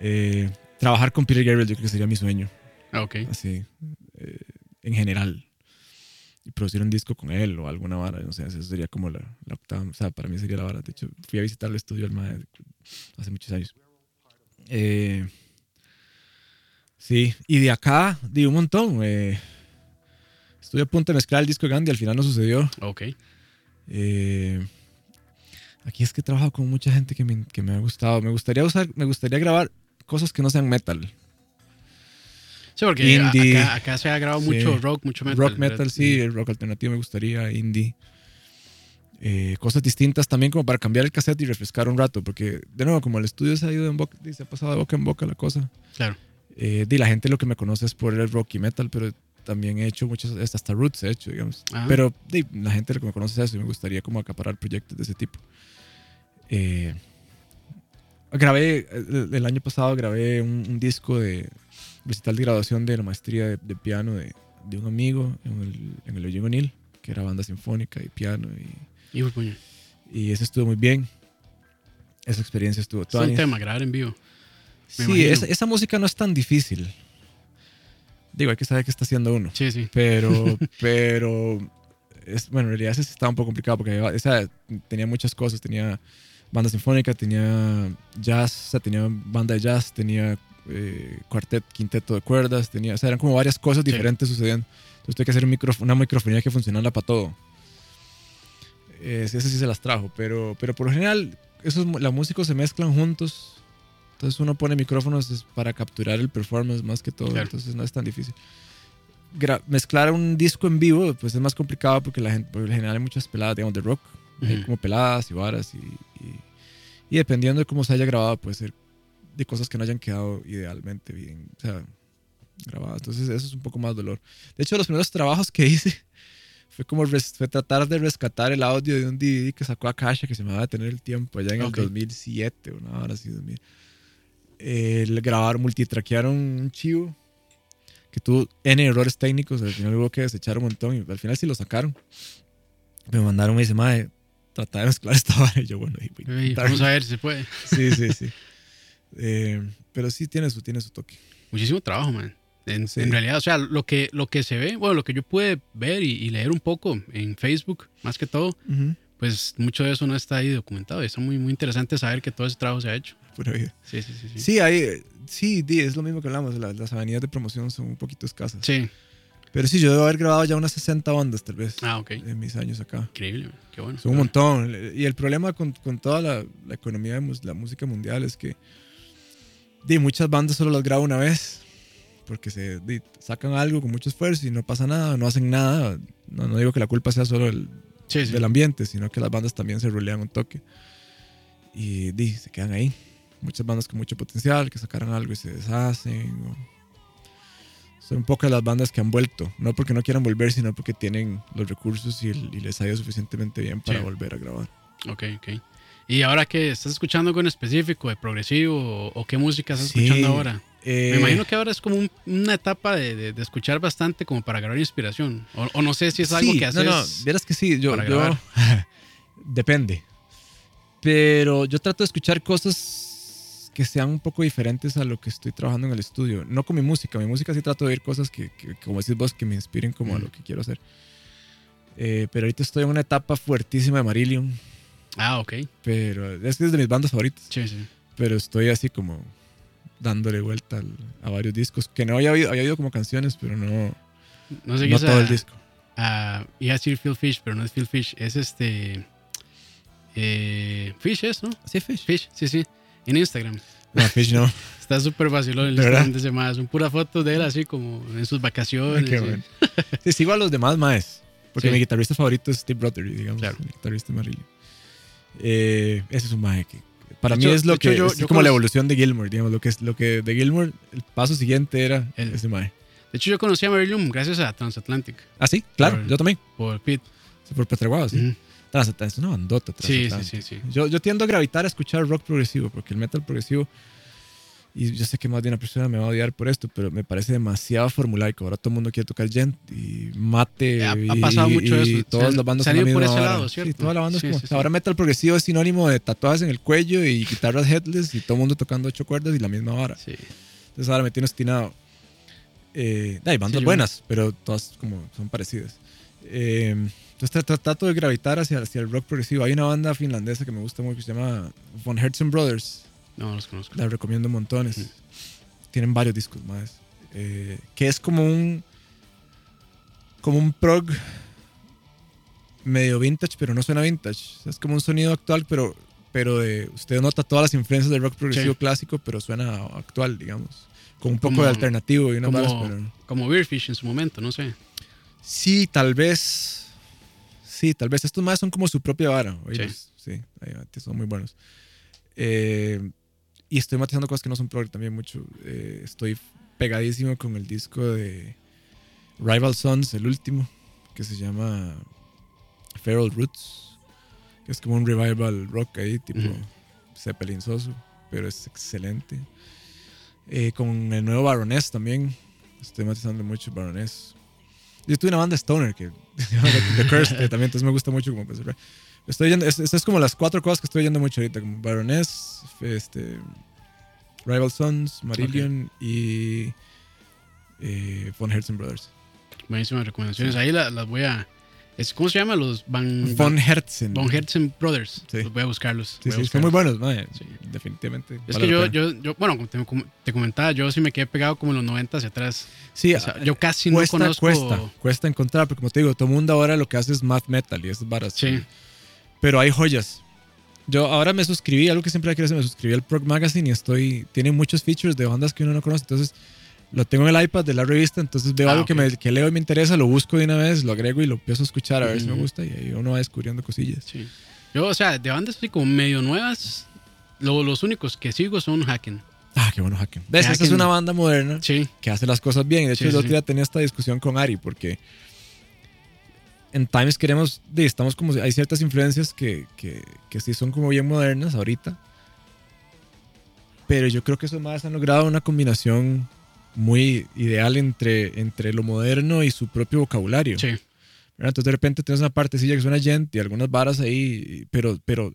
Eh, trabajar con Peter Gabriel yo creo que sería mi sueño. Ah, Ok. Así. eh, en general. Y producir un disco con él o alguna vara. O sea, eso sería como la, la octava. O sea, para mí sería la vara. De hecho, fui a visitar el estudio del MAE hace muchos años. Eh, sí, y de acá, di un montón. eh, estuve a punto de mezclar el disco de Gandhi, al final no sucedió. Ok. Eh, aquí es que he trabajado con mucha gente que me, que me ha gustado. Me gustaría usar, me gustaría grabar cosas que no sean metal. Sí, porque Indie. acá, acá se ha grabado Sí. mucho rock, mucho metal. rock metal, sí, el rock alternativo me gustaría, indie. Eh, cosas distintas también como para cambiar el cassette y refrescar un rato, porque de nuevo, como el estudio se ha ido en boca, se ha pasado de boca en boca la cosa. Claro. Eh, di, la gente lo que me conoce es por el rock y metal, pero también he hecho muchas, hasta roots he hecho, digamos. Ah. Pero di, la gente lo que me conoce es eso y me gustaría como acaparar proyectos de ese tipo. Eh, grabé, el, el año pasado grabé un, un disco de recital de graduación de la maestría de, de piano de, de un amigo en el, en el O'Neill, que era banda sinfónica y piano, y, Hijo de puño. y eso estuvo muy bien. Esa experiencia estuvo Es un tema, grabar en vivo. Sí, esa, esa música no es tan difícil. Digo, hay que saber qué está haciendo uno. Sí, sí. Pero, pero, es, bueno, en realidad ese sí estaba un poco complicado porque esa tenía muchas cosas. Tenía banda sinfónica, tenía jazz, o sea, tenía banda de jazz, tenía eh, cuartet, quinteto de cuerdas, tenía, o sea, eran como varias cosas Sí. diferentes sucediendo. Entonces tuve que hacer un micro- una microfonía que funcionara para todo. Eh, sí, eso sí se las trajo, pero, pero por lo general, esos, los músicos se mezclan juntos. Entonces uno pone micrófonos es para capturar el performance más que todo. Claro. Entonces no es tan difícil. Gra- mezclar un disco en vivo pues es más complicado porque la gente, por lo general hay muchas peladas, digamos, de rock. Hay Ujú. como peladas y varas y, y, y dependiendo de cómo se haya grabado puede ser de cosas que no hayan quedado idealmente bien, o sea, grabadas. Entonces eso es un poco más dolor. De hecho, los primeros trabajos que hice fue como res- fue tratar de rescatar el audio de un DVD que sacó Akasha que se me va a tener el tiempo allá en Ok. el 2007 o una hora así 2000. Eh, grabar, multitraquearon un chivo que tuvo N errores técnicos, al final hubo que desechar un montón y al final sí lo sacaron. Me mandaron, me dice, madre, trata de mezclar esta vara. Y yo, bueno, y Ey, intentar". vamos a ver si se puede. Sí, sí, sí. Eh, pero sí tiene su, tiene su toque. Muchísimo trabajo, man. En, Sí. en realidad, o sea, lo que, lo que se ve, bueno, lo que yo pude ver y, y leer un poco en Facebook, más que todo, pues mucho de eso no está ahí documentado. Y está muy, muy interesante saber que todo ese trabajo se ha hecho. Pura vida. Sí, sí, sí. Sí, Sí, hay, sí, es lo mismo que hablamos. la- las avenidas de promoción son un poquito escasas. Sí. Pero sí, yo debo haber grabado ya unas 60 bandas, tal vez, Ah, ok. en mis años acá. Increíble, qué bueno. Son un montón. Y el problema con, con toda la, la economía de la música mundial es que di, muchas bandas solo las graban una vez. Porque se sacan algo con mucho esfuerzo y no pasa nada, no hacen nada. No, no digo que la culpa sea solo el, Sí, sí. del ambiente, sino que las bandas también se rolean un toque. Y di, se quedan ahí. Muchas bandas con mucho potencial que sacaron algo y se deshacen. o- Son pocas las bandas que han vuelto. No porque no quieran volver, sino porque tienen los recursos y, y les ha ido suficientemente bien para Sí. volver a grabar. Ok, ok. ¿Y ahora qué? ¿Estás escuchando algo en específico de progresivo o, o qué música estás escuchando ahora? Eh, Me imagino que ahora es como un- una etapa de, de- de escuchar bastante como para agarrar inspiración. O, o no sé si es algo sí, que haces. No, no, vieras que sí, yo, depende. Pero yo trato de escuchar cosas que sean un poco diferentes a lo que estoy trabajando en el estudio. No con mi música, mi música sí trato de oír cosas que, que, como decís vos, que me inspiren como a Ujú. lo que quiero hacer. Eh, pero ahorita estoy en una etapa fuertísima de Marillion, Ah, ok. pero es que es de mis bandas favoritas. Sí, sí. Pero estoy así como dándole vuelta al- a varios discos que no había oído como canciones, pero no, No sé qué no todo a- el disco. a- iba a decir Phil Fish, pero no es Phil Fish. Es este. eh, Fish es, ¿no? Sí, Fish. Fish, sí, sí. En Instagram. No, Fish no. Está súper vacilón el. Instagram de ese mae. Son puras fotos de él así como en sus vacaciones. Qué bueno. Sí, sigo a los demás maes. Porque Sí. mi guitarrista favorito es Steve Rotary, digamos. Claro. El guitarrista de Marillion. Eh, ese es un mae que para De mí hecho- es lo hecho, que yo- es yo como la conocí- evolución de Gilmore, digamos, lo que es lo que de Gilmore el paso siguiente era El- ese mae. De hecho, yo conocí a Marilyn gracias a Transatlantic Ah, sí, claro, Por- yo también. por Pete. Sí, por Petraguado, sí. Ujú. Transatlantic, es una bandota. Sí, sí, sí, sí. Yo, yo tiendo a gravitar a escuchar rock progresivo, porque el metal progresivo, y yo sé que más de una persona me va a odiar por esto, pero me parece demasiado formulaico. Ahora todo el mundo quiere tocar gent y mate. Ha- ha y- pasado mucho y eso. todas Se- las bandas la ido por ese lado, Sí, ¿cierto? toda la banda es Sí, como. sí, sí. Ahora metal progresivo es sinónimo de tatuajes en el cuello y guitarras headless y todo el mundo tocando ocho cuerdas y la misma vara. Sí. Entonces ahora me tiene obstinado. Eh, hay bandas Sí, yo- buenas, pero todas como son parecidas. Eh, entonces tra- trato de gravitar hacia, hacia el rock progresivo. Hay una banda finlandesa que me gusta mucho que se llama Von Herzen Brothers. No, los conozco. La recomiendo montones. Ujú. Tienen varios discos más. Eh, que es como un. Como un prog medio vintage, pero no suena vintage. O sea, es como un sonido actual, pero, pero de, usted nota todas las influencias del rock progresivo Sí. clásico, pero suena actual, digamos. Con un poco de alternativo y una Como, pero. como Beerfish en su momento, no sé. Sí, tal vez. Sí, tal vez. Estos más son como su propia vara. Sí, va, son muy buenos. Eh, y estoy matizando cosas que no son prog también mucho. Eh, estoy pegadísimo con el disco de Rival Sons, el último, que se llama Feral Roots. Que es como un revival rock ahí, tipo Ujú. Zeppelinsoso, pero es excelente. Eh, con el nuevo Baroness también. Estoy matizando mucho Baroness. Yo tuve una banda Stoner que The, Curse, que también entonces me gusta mucho como Estoy yendo, es, es como las cuatro cosas que estoy yendo mucho ahorita, como Baroness, este, Rival Sons, Marillion y eh, Von Herzen Brothers. Buenísimas recomendaciones. Ahí la- las voy a. es- ¿Cómo se llama? Los Van, Von Herzen. Von Herzen Brothers. Sí. Los voy a buscarlos. Sí, a sí, son muy buscarlos. buenos. Sí. definitivamente. Es vale que yo, yo, yo, bueno, como te, te comentaba, yo sí me quedé pegado como en los 90 hacia atrás. sí, O sea, ah, yo casi cuesta, no conozco. cuesta, cuesta encontrar, porque como te digo, todo mundo ahora lo que hace es math metal y esas varas. Sí. Pero hay joyas. Yo ahora me suscribí, algo que siempre quería hacer, me suscribí al Prog Magazine y estoy, tiene muchos features de bandas que uno no conoce, entonces lo tengo en el iPad de la revista, entonces veo Ah, algo que, me, que leo y me interesa, lo busco de una vez, lo agrego y lo empiezo a escuchar a ver si me Ujú. gusta y ahí uno va descubriendo cosillas. Sí. Yo, o sea, de bandas así como medio nuevas, lo- los únicos que sigo son Hacken. Ah, qué bueno Hacken. ¿Ves? Esta es una banda moderna Sí. que hace las cosas bien. De hecho, Sí, el sí, tenía esta discusión con Ari porque en Times queremos, estamos como, hay ciertas influencias que, que, que sí son como bien modernas ahorita. Pero yo creo que esos más han logrado una combinación muy ideal entre, entre lo moderno y su propio vocabulario. Sí. Entonces de repente tienes una partecilla que suena gent y algunas varas ahí, pero, pero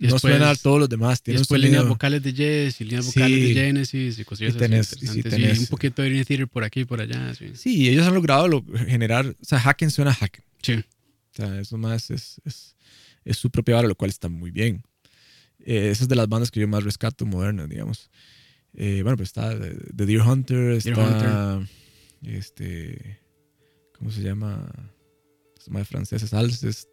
Y no después- suena a todos los demás. Y Tiene un después líneas vocales de Yes y líneas Sí. vocales de Genesis y cosillas Y tenés- así y sí. Y tenés- un poquito de Theater por aquí y por allá. Sí. Sí, ellos han logrado lo- generar, o sea, Hacken suena a Hacken. Sí. O sea, eso más es, es, es su propia vara, lo cual está muy bien. Eh, esa es de las bandas que yo más rescato modernas, digamos. Eh, bueno, pues está The Deer Hunter, está. Hunter. Este. ¿Cómo se llama? Es más francés, es Alcest.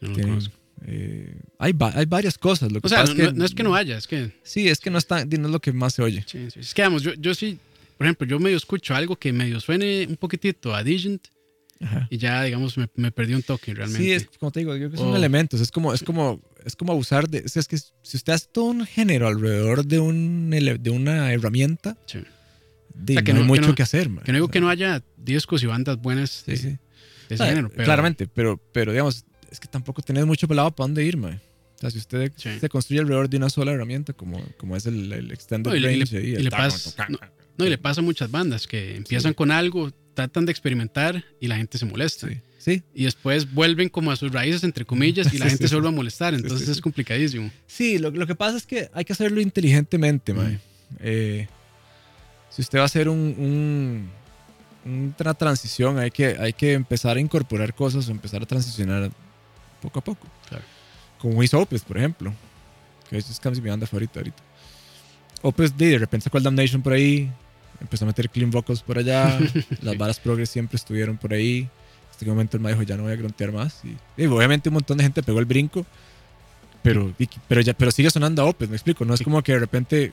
no tienen, conozco. eh, hay, va- hay varias cosas. Lo que O sea, pasa no, no- no es que no haya, es que. Sí, es que no, está, no es lo que más se oye. Sí, sí. Es que, vamos, yo, yo sí, por ejemplo, yo medio escucho algo que medio suene un poquitito a Digent Ajá. y ya, digamos, me, me perdí un toque realmente. Sí, es como te digo, yo creo que son Oh. elementos. Es como, es como, es como abusar de. o sea, es que si usted hace todo un género alrededor de, un, de una herramienta, Sí. de, O sea, que no, hay no- que mucho no- que hacer. man. Que no digo O sea, que no haya discos y bandas buenas de, Sí, sí. de ese Ah, género, pero Claramente, pero, pero digamos, es que tampoco tenés mucho pelado para dónde ir, man. O sea, si usted se construye alrededor de una sola herramienta, como, como es el, el extended No, y le- y le- range y el le pasa- no, y le pasa a muchas bandas que empiezan con algo, tratan de experimentar y la gente se molesta. Sí, sí, Y después vuelven como a sus raíces, entre comillas, y la Sí, gente sí, se vuelve a molestar. Entonces es complicadísimo. Sí, lo, lo que pasa es que hay que hacerlo inteligentemente, mae. Mm. Eh, si usted va a hacer un, un- una transición, hay que, hay que empezar a incorporar cosas o empezar a transicionar poco a poco. Claro. Como hizo Opus, por ejemplo. Que es casi mi banda favorita ahorita. Opus de, de repente sacó el Damnation por ahí, empezó a meter clean vocals por allá, las varas progress siempre estuvieron por ahí. Hasta que un momento el mae dijo, ya no voy a gruntear más. Y, y obviamente un montón de gente pegó el brinco, pero, pero, ya, pero sigue sonando a Opus, me explico. No es como que de repente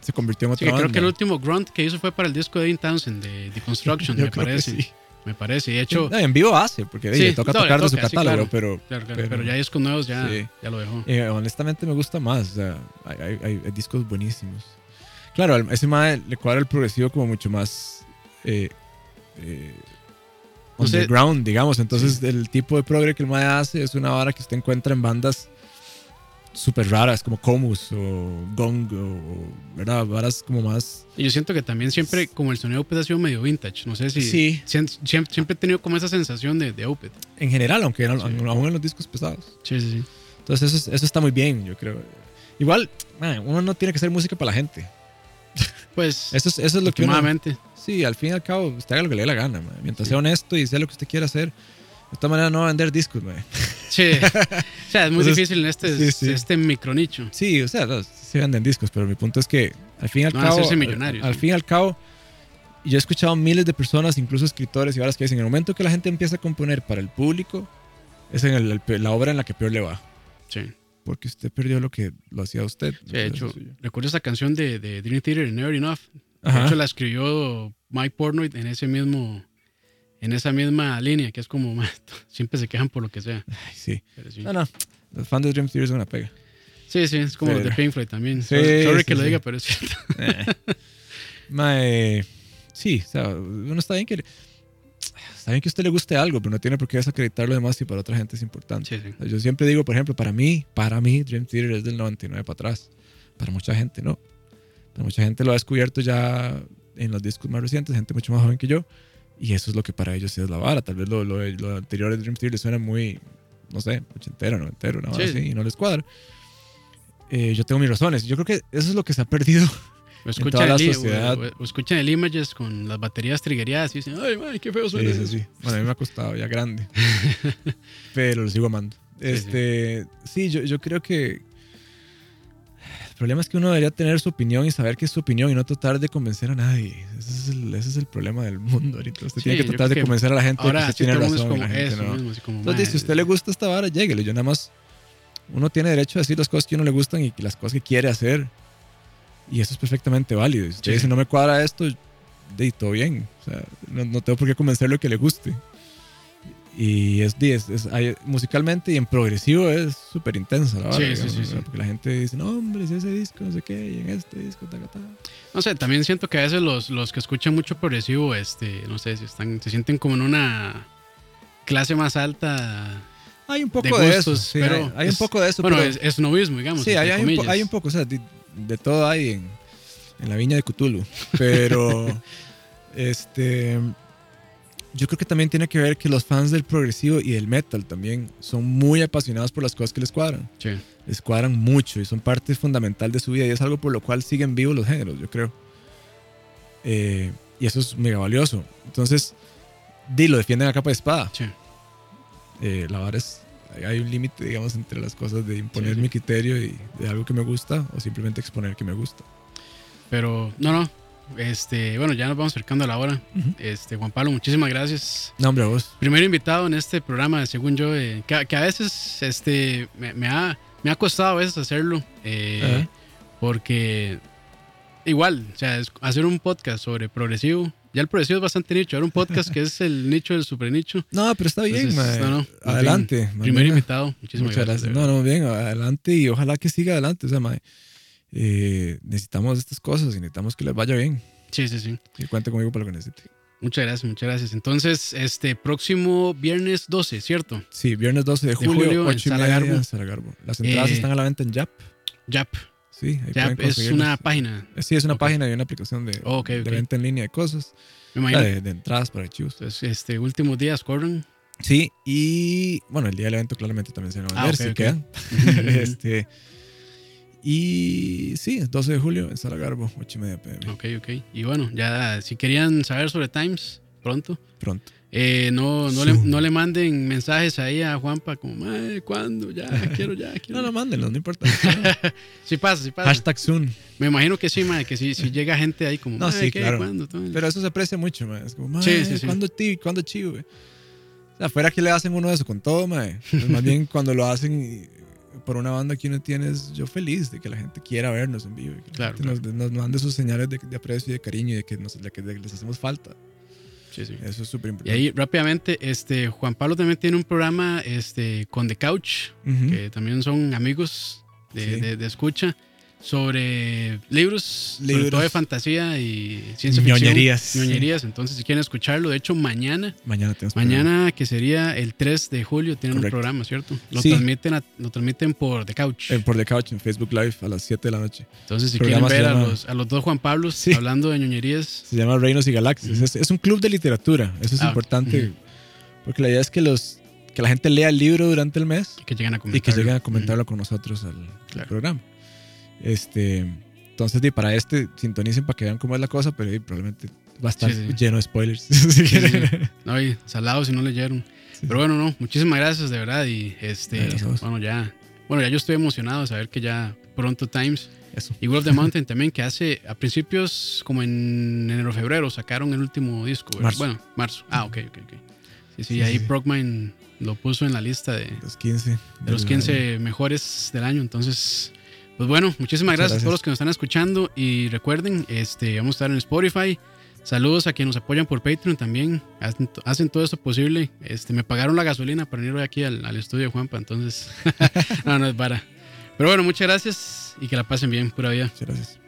se convirtió en Sí, otra que creo banda. que el último grunt que hizo fue para el disco de Dean Townsend, de Deconstruction, me parece. sí. Me parece. De hecho, No, en vivo hace, porque Sí, le toca no, tocar de su sí, catálogo, claro. pero claro, claro, pero- pero, ya discos nuevos ya, Sí. ya lo dejó. eh, honestamente me gusta más. O sea, hay- hay- hay discos buenísimos. Claro, ese mae le cuadra el progresivo como mucho más eh, eh, underground, digamos. Entonces, el tipo de progre que el mae hace es una vara que usted encuentra en bandas súper raras, como Comus o Gong, o, ¿verdad? Varas como más. Y yo siento que también siempre, como el sonido de Opeth ha sido medio vintage. No sé si. Sí. Siempre, siempre he tenido como esa sensación de, de Opeth. En general, aunque Sí. aún en los discos pesados. Sí, sí, sí. Entonces, eso, es- eso está muy bien, yo creo. Igual, mae, uno no tiene que hacer música para la gente. Pues, Eso es, eso es lo que uno. Sí, al fin y al cabo, usted haga lo que le dé la gana, mae. Mientras sea honesto y sea lo que usted quiera hacer. De esta manera no va a vender discos, mae. Sí. o sea, es muy Entonces, difícil en este, sí, sí. este micronicho. Sí, o sea, no, sí venden discos, pero mi punto es que al fin y al No cabo. al- millonarios, Al, sí. fin y al cabo, yo he escuchado miles de personas, incluso escritores y varas que dicen: en el momento que la gente empieza a componer para el público, es en el- el la obra en la que peor le va. Sí. Porque usted perdió lo que lo hacía usted. Sí, de hecho, sí. recuerdo esa canción de, de Dream Theater, Never Enough. De hecho, la escribió Mike Portnoy en ese mismo, en esa misma línea, que es como, "Ma, siempre se quejan por lo que sea. Ay, sí. No, no. Los fans de Dream Theater son una pega. Sí, sí, es como los de Pink Floyd también. Sí, sorry que lo diga, pero es cierto. Eh. Sí, o sea, uno está bien que está bien que a usted le guste algo, pero no tiene por qué desacreditar lo demás si para otra gente es importante. Sí, sí. Yo siempre digo, por ejemplo, para mí, para mí, Dream Theater es del 99 para atrás. Para mucha gente, no. Para mucha gente lo ha descubierto ya en los discos más recientes, gente mucho más joven que yo. Y eso es lo que para ellos es la vara. Tal vez lo, lo, lo anterior de Dream Theater les suena muy, no sé, ochentero, noventero, una vara Sí. así, y no les cuadra. Eh, yo tengo mis razones. Yo creo que eso es lo que se ha perdido O escuchan, el, o- o escuchan el Images con las baterías trigueadas y dicen, ay, man, qué feo suena Sí, sí, eso". sí. Bueno, a mí me ha costado ya grande. pero lo sigo amando. sí. Este, sí, yo, yo creo que el problema es que uno debería tener su opinión y saber que es su opinión y no tratar de convencer a nadie. Ese es el, ese es el problema del mundo ahorita. Usted tiene que tratar de que convencer a la gente de que Ahora usted sí tiene razón. como la gente eso no. mismo, como, Entonces, "Ma, si a usted le gusta esta vara, lléguele. Yo nada más, uno tiene derecho a decir las cosas que a uno le gustan y las cosas que quiere hacer. Y eso es perfectamente válido. Si usted Sí. dice, no me cuadra esto, de todo bien. O sea, no, no tengo por qué convencerlo que le guste. Y es, es, es- musicalmente y en progresivo es súper intensa la vara, Sí, sí, sí. ¿verdad? Porque la gente dice, no, hombre, si ese disco, no sé qué, y en este disco, ta, ta, ta". No sé, también siento que a veces los, los que escuchan mucho progresivo, este, no sé, si están, se sienten como en una clase más alta. Hay un poco De de, eso. gustos, sí, pero hay, hay un es- poco de eso. Bueno, pero- es, es novismo, digamos. Sí, hay, hay un, hay un poco, o sea, de todo hay en, en la viña de Cthulhu. Pero, este, yo creo que también tiene que ver que los fans del progresivo y del metal también son muy apasionados por las cosas que les cuadran. Sí. Les cuadran mucho y son parte fundamental de su vida y es algo por lo cual siguen vivos los géneros, yo creo. Eh, y eso es mega valioso. Entonces, di, lo defienden a capa de espada. Sí. Eh, la vara es. Hay- un límite, digamos, entre las cosas de imponer Sí, sí. mi criterio y de algo que me gusta o simplemente exponer que me gusta. Pero, no, no. Este, bueno, ya nos vamos acercando a la hora. Este, Juan Pablo, muchísimas gracias. No, hombre, vos. Primer invitado en este programa, según yo, eh, que, que a veces este, me, me ha, me ha costado a veces hacerlo. eh, porque igual, o sea, hacer un podcast sobre progresivo. Ya el progresivo es bastante nicho. Ahora un podcast que es el nicho del super nicho. No, pero está bien, Entonces, no, no, Adelante. más Primer bien. invitado. Muchísimas Muchas gracias. gracias. de No, no, bien, adelante y ojalá que siga adelante. O sea, mae, eh, necesitamos estas cosas y necesitamos que les vaya bien. Sí, sí, sí. Y cuente conmigo para lo que necesite. Muchas gracias, muchas gracias. Entonces, este próximo viernes 12, ¿cierto? Sí, viernes 12 de julio, julio, en 8 y Sala media Garbo. en. Las entradas Eh, están a la venta en Yap. Yap. Sí, ahí pueden es una página. Eh, Sí, es una página y una aplicación de, Oh, de venta en línea de cosas. Me Ah, imagino. De, de entradas para archivos. Entonces, este, últimos días corren. Sí, y bueno, el día del evento claramente también se van a Ah, vender ok, si quedan. este, y sí, 12 de julio en Sala Garbo, 8 y media pm. ok, ok. Y bueno, ya si querían saber sobre Times pronto, Pronto. Eh, no, no, le, no le manden mensajes ahí a Juanpa como, "Mae, ¿cuándo? Ya, quiero ya, quiero. No, no, mándenlos, no importa. Sí pasa, sí pasa. Hashtag soon. Me imagino que sí, mae, que sí, si llega gente ahí como, No, "Mae, sí, ¿qué? claro. ¿Cuándo? Todo. Pero eso se aprecia mucho, man. Es como, Sí, "Mae, sí. ¿cuándo, ti, ¿cuándo chivo, güey? O sea, fuera que le hacen uno de eso con todo, mae. Pues más bien cuando lo hacen por una banda que uno tiene, es yo feliz de que la gente quiera vernos en vivo. y que la Claro, gente Nos, nos mande sus señales de, de aprecio y de cariño y de que, nos, de que les hacemos falta. Sí, sí. Eso es súper Y importante. ahí rápidamente, este, Juan Pablo también tiene un programa este, con The Couch, que también son amigos de, Sí. de- de escucha, sobre libros, sobre Libros. todo de fantasía y ciencia ficción. Ñoñerías. Ñoñerías. Entonces, si quieren escucharlo, de hecho, mañana, Mañana tenemos programa. mañana que sería el 3 de julio, tienen Correcto. un programa, ¿cierto? Lo, Sí. transmiten a- lo transmiten por The Couch. Eh, por The Couch en Facebook Live a las 7 de la noche. Entonces, si quieren ver a los, a los dos Juan Pablos Sí. hablando de ñoñerías, Se llama Reinos y Galaxias. es, es un club de literatura. Eso es Ah, importante. Porque la idea es que, los, que la gente lea el libro durante el mes que lleguen a y comentar. que lleguen a comentarlo con nosotros al, al Claro. programa. Este, entonces, di, para este, sintonicen para que vean cómo es la cosa, pero probablemente va a estar Sí, sí. lleno de spoilers. si Sí. No, y salados si no leyeron. Pero bueno, no, muchísimas gracias de verdad. Y este, Gracias bueno, ya, bueno, ya yo estoy emocionado de saber que ya pronto Times Eso. y Wolf of the Mountain también, que hace a principios, como en enero febrero, sacaron el último disco. Marzo. Bueno, marzo. Ah, ok, ok, ok. Sí, sí, ahí. Progman lo puso en la lista de, Los 15. de los del 15 mejores del año. Entonces, pues bueno, muchísimas gracias, a todos los que nos están escuchando. Y recuerden, este, vamos a estar en Spotify. Saludos a quienes nos apoyan por Patreon también. Hacen, hacen todo esto posible. Este, me pagaron la gasolina para venir hoy aquí al, al estudio Juanpa. Entonces, no, no es para. Pero bueno, muchas gracias y que la pasen bien, pura vida. Muchas gracias.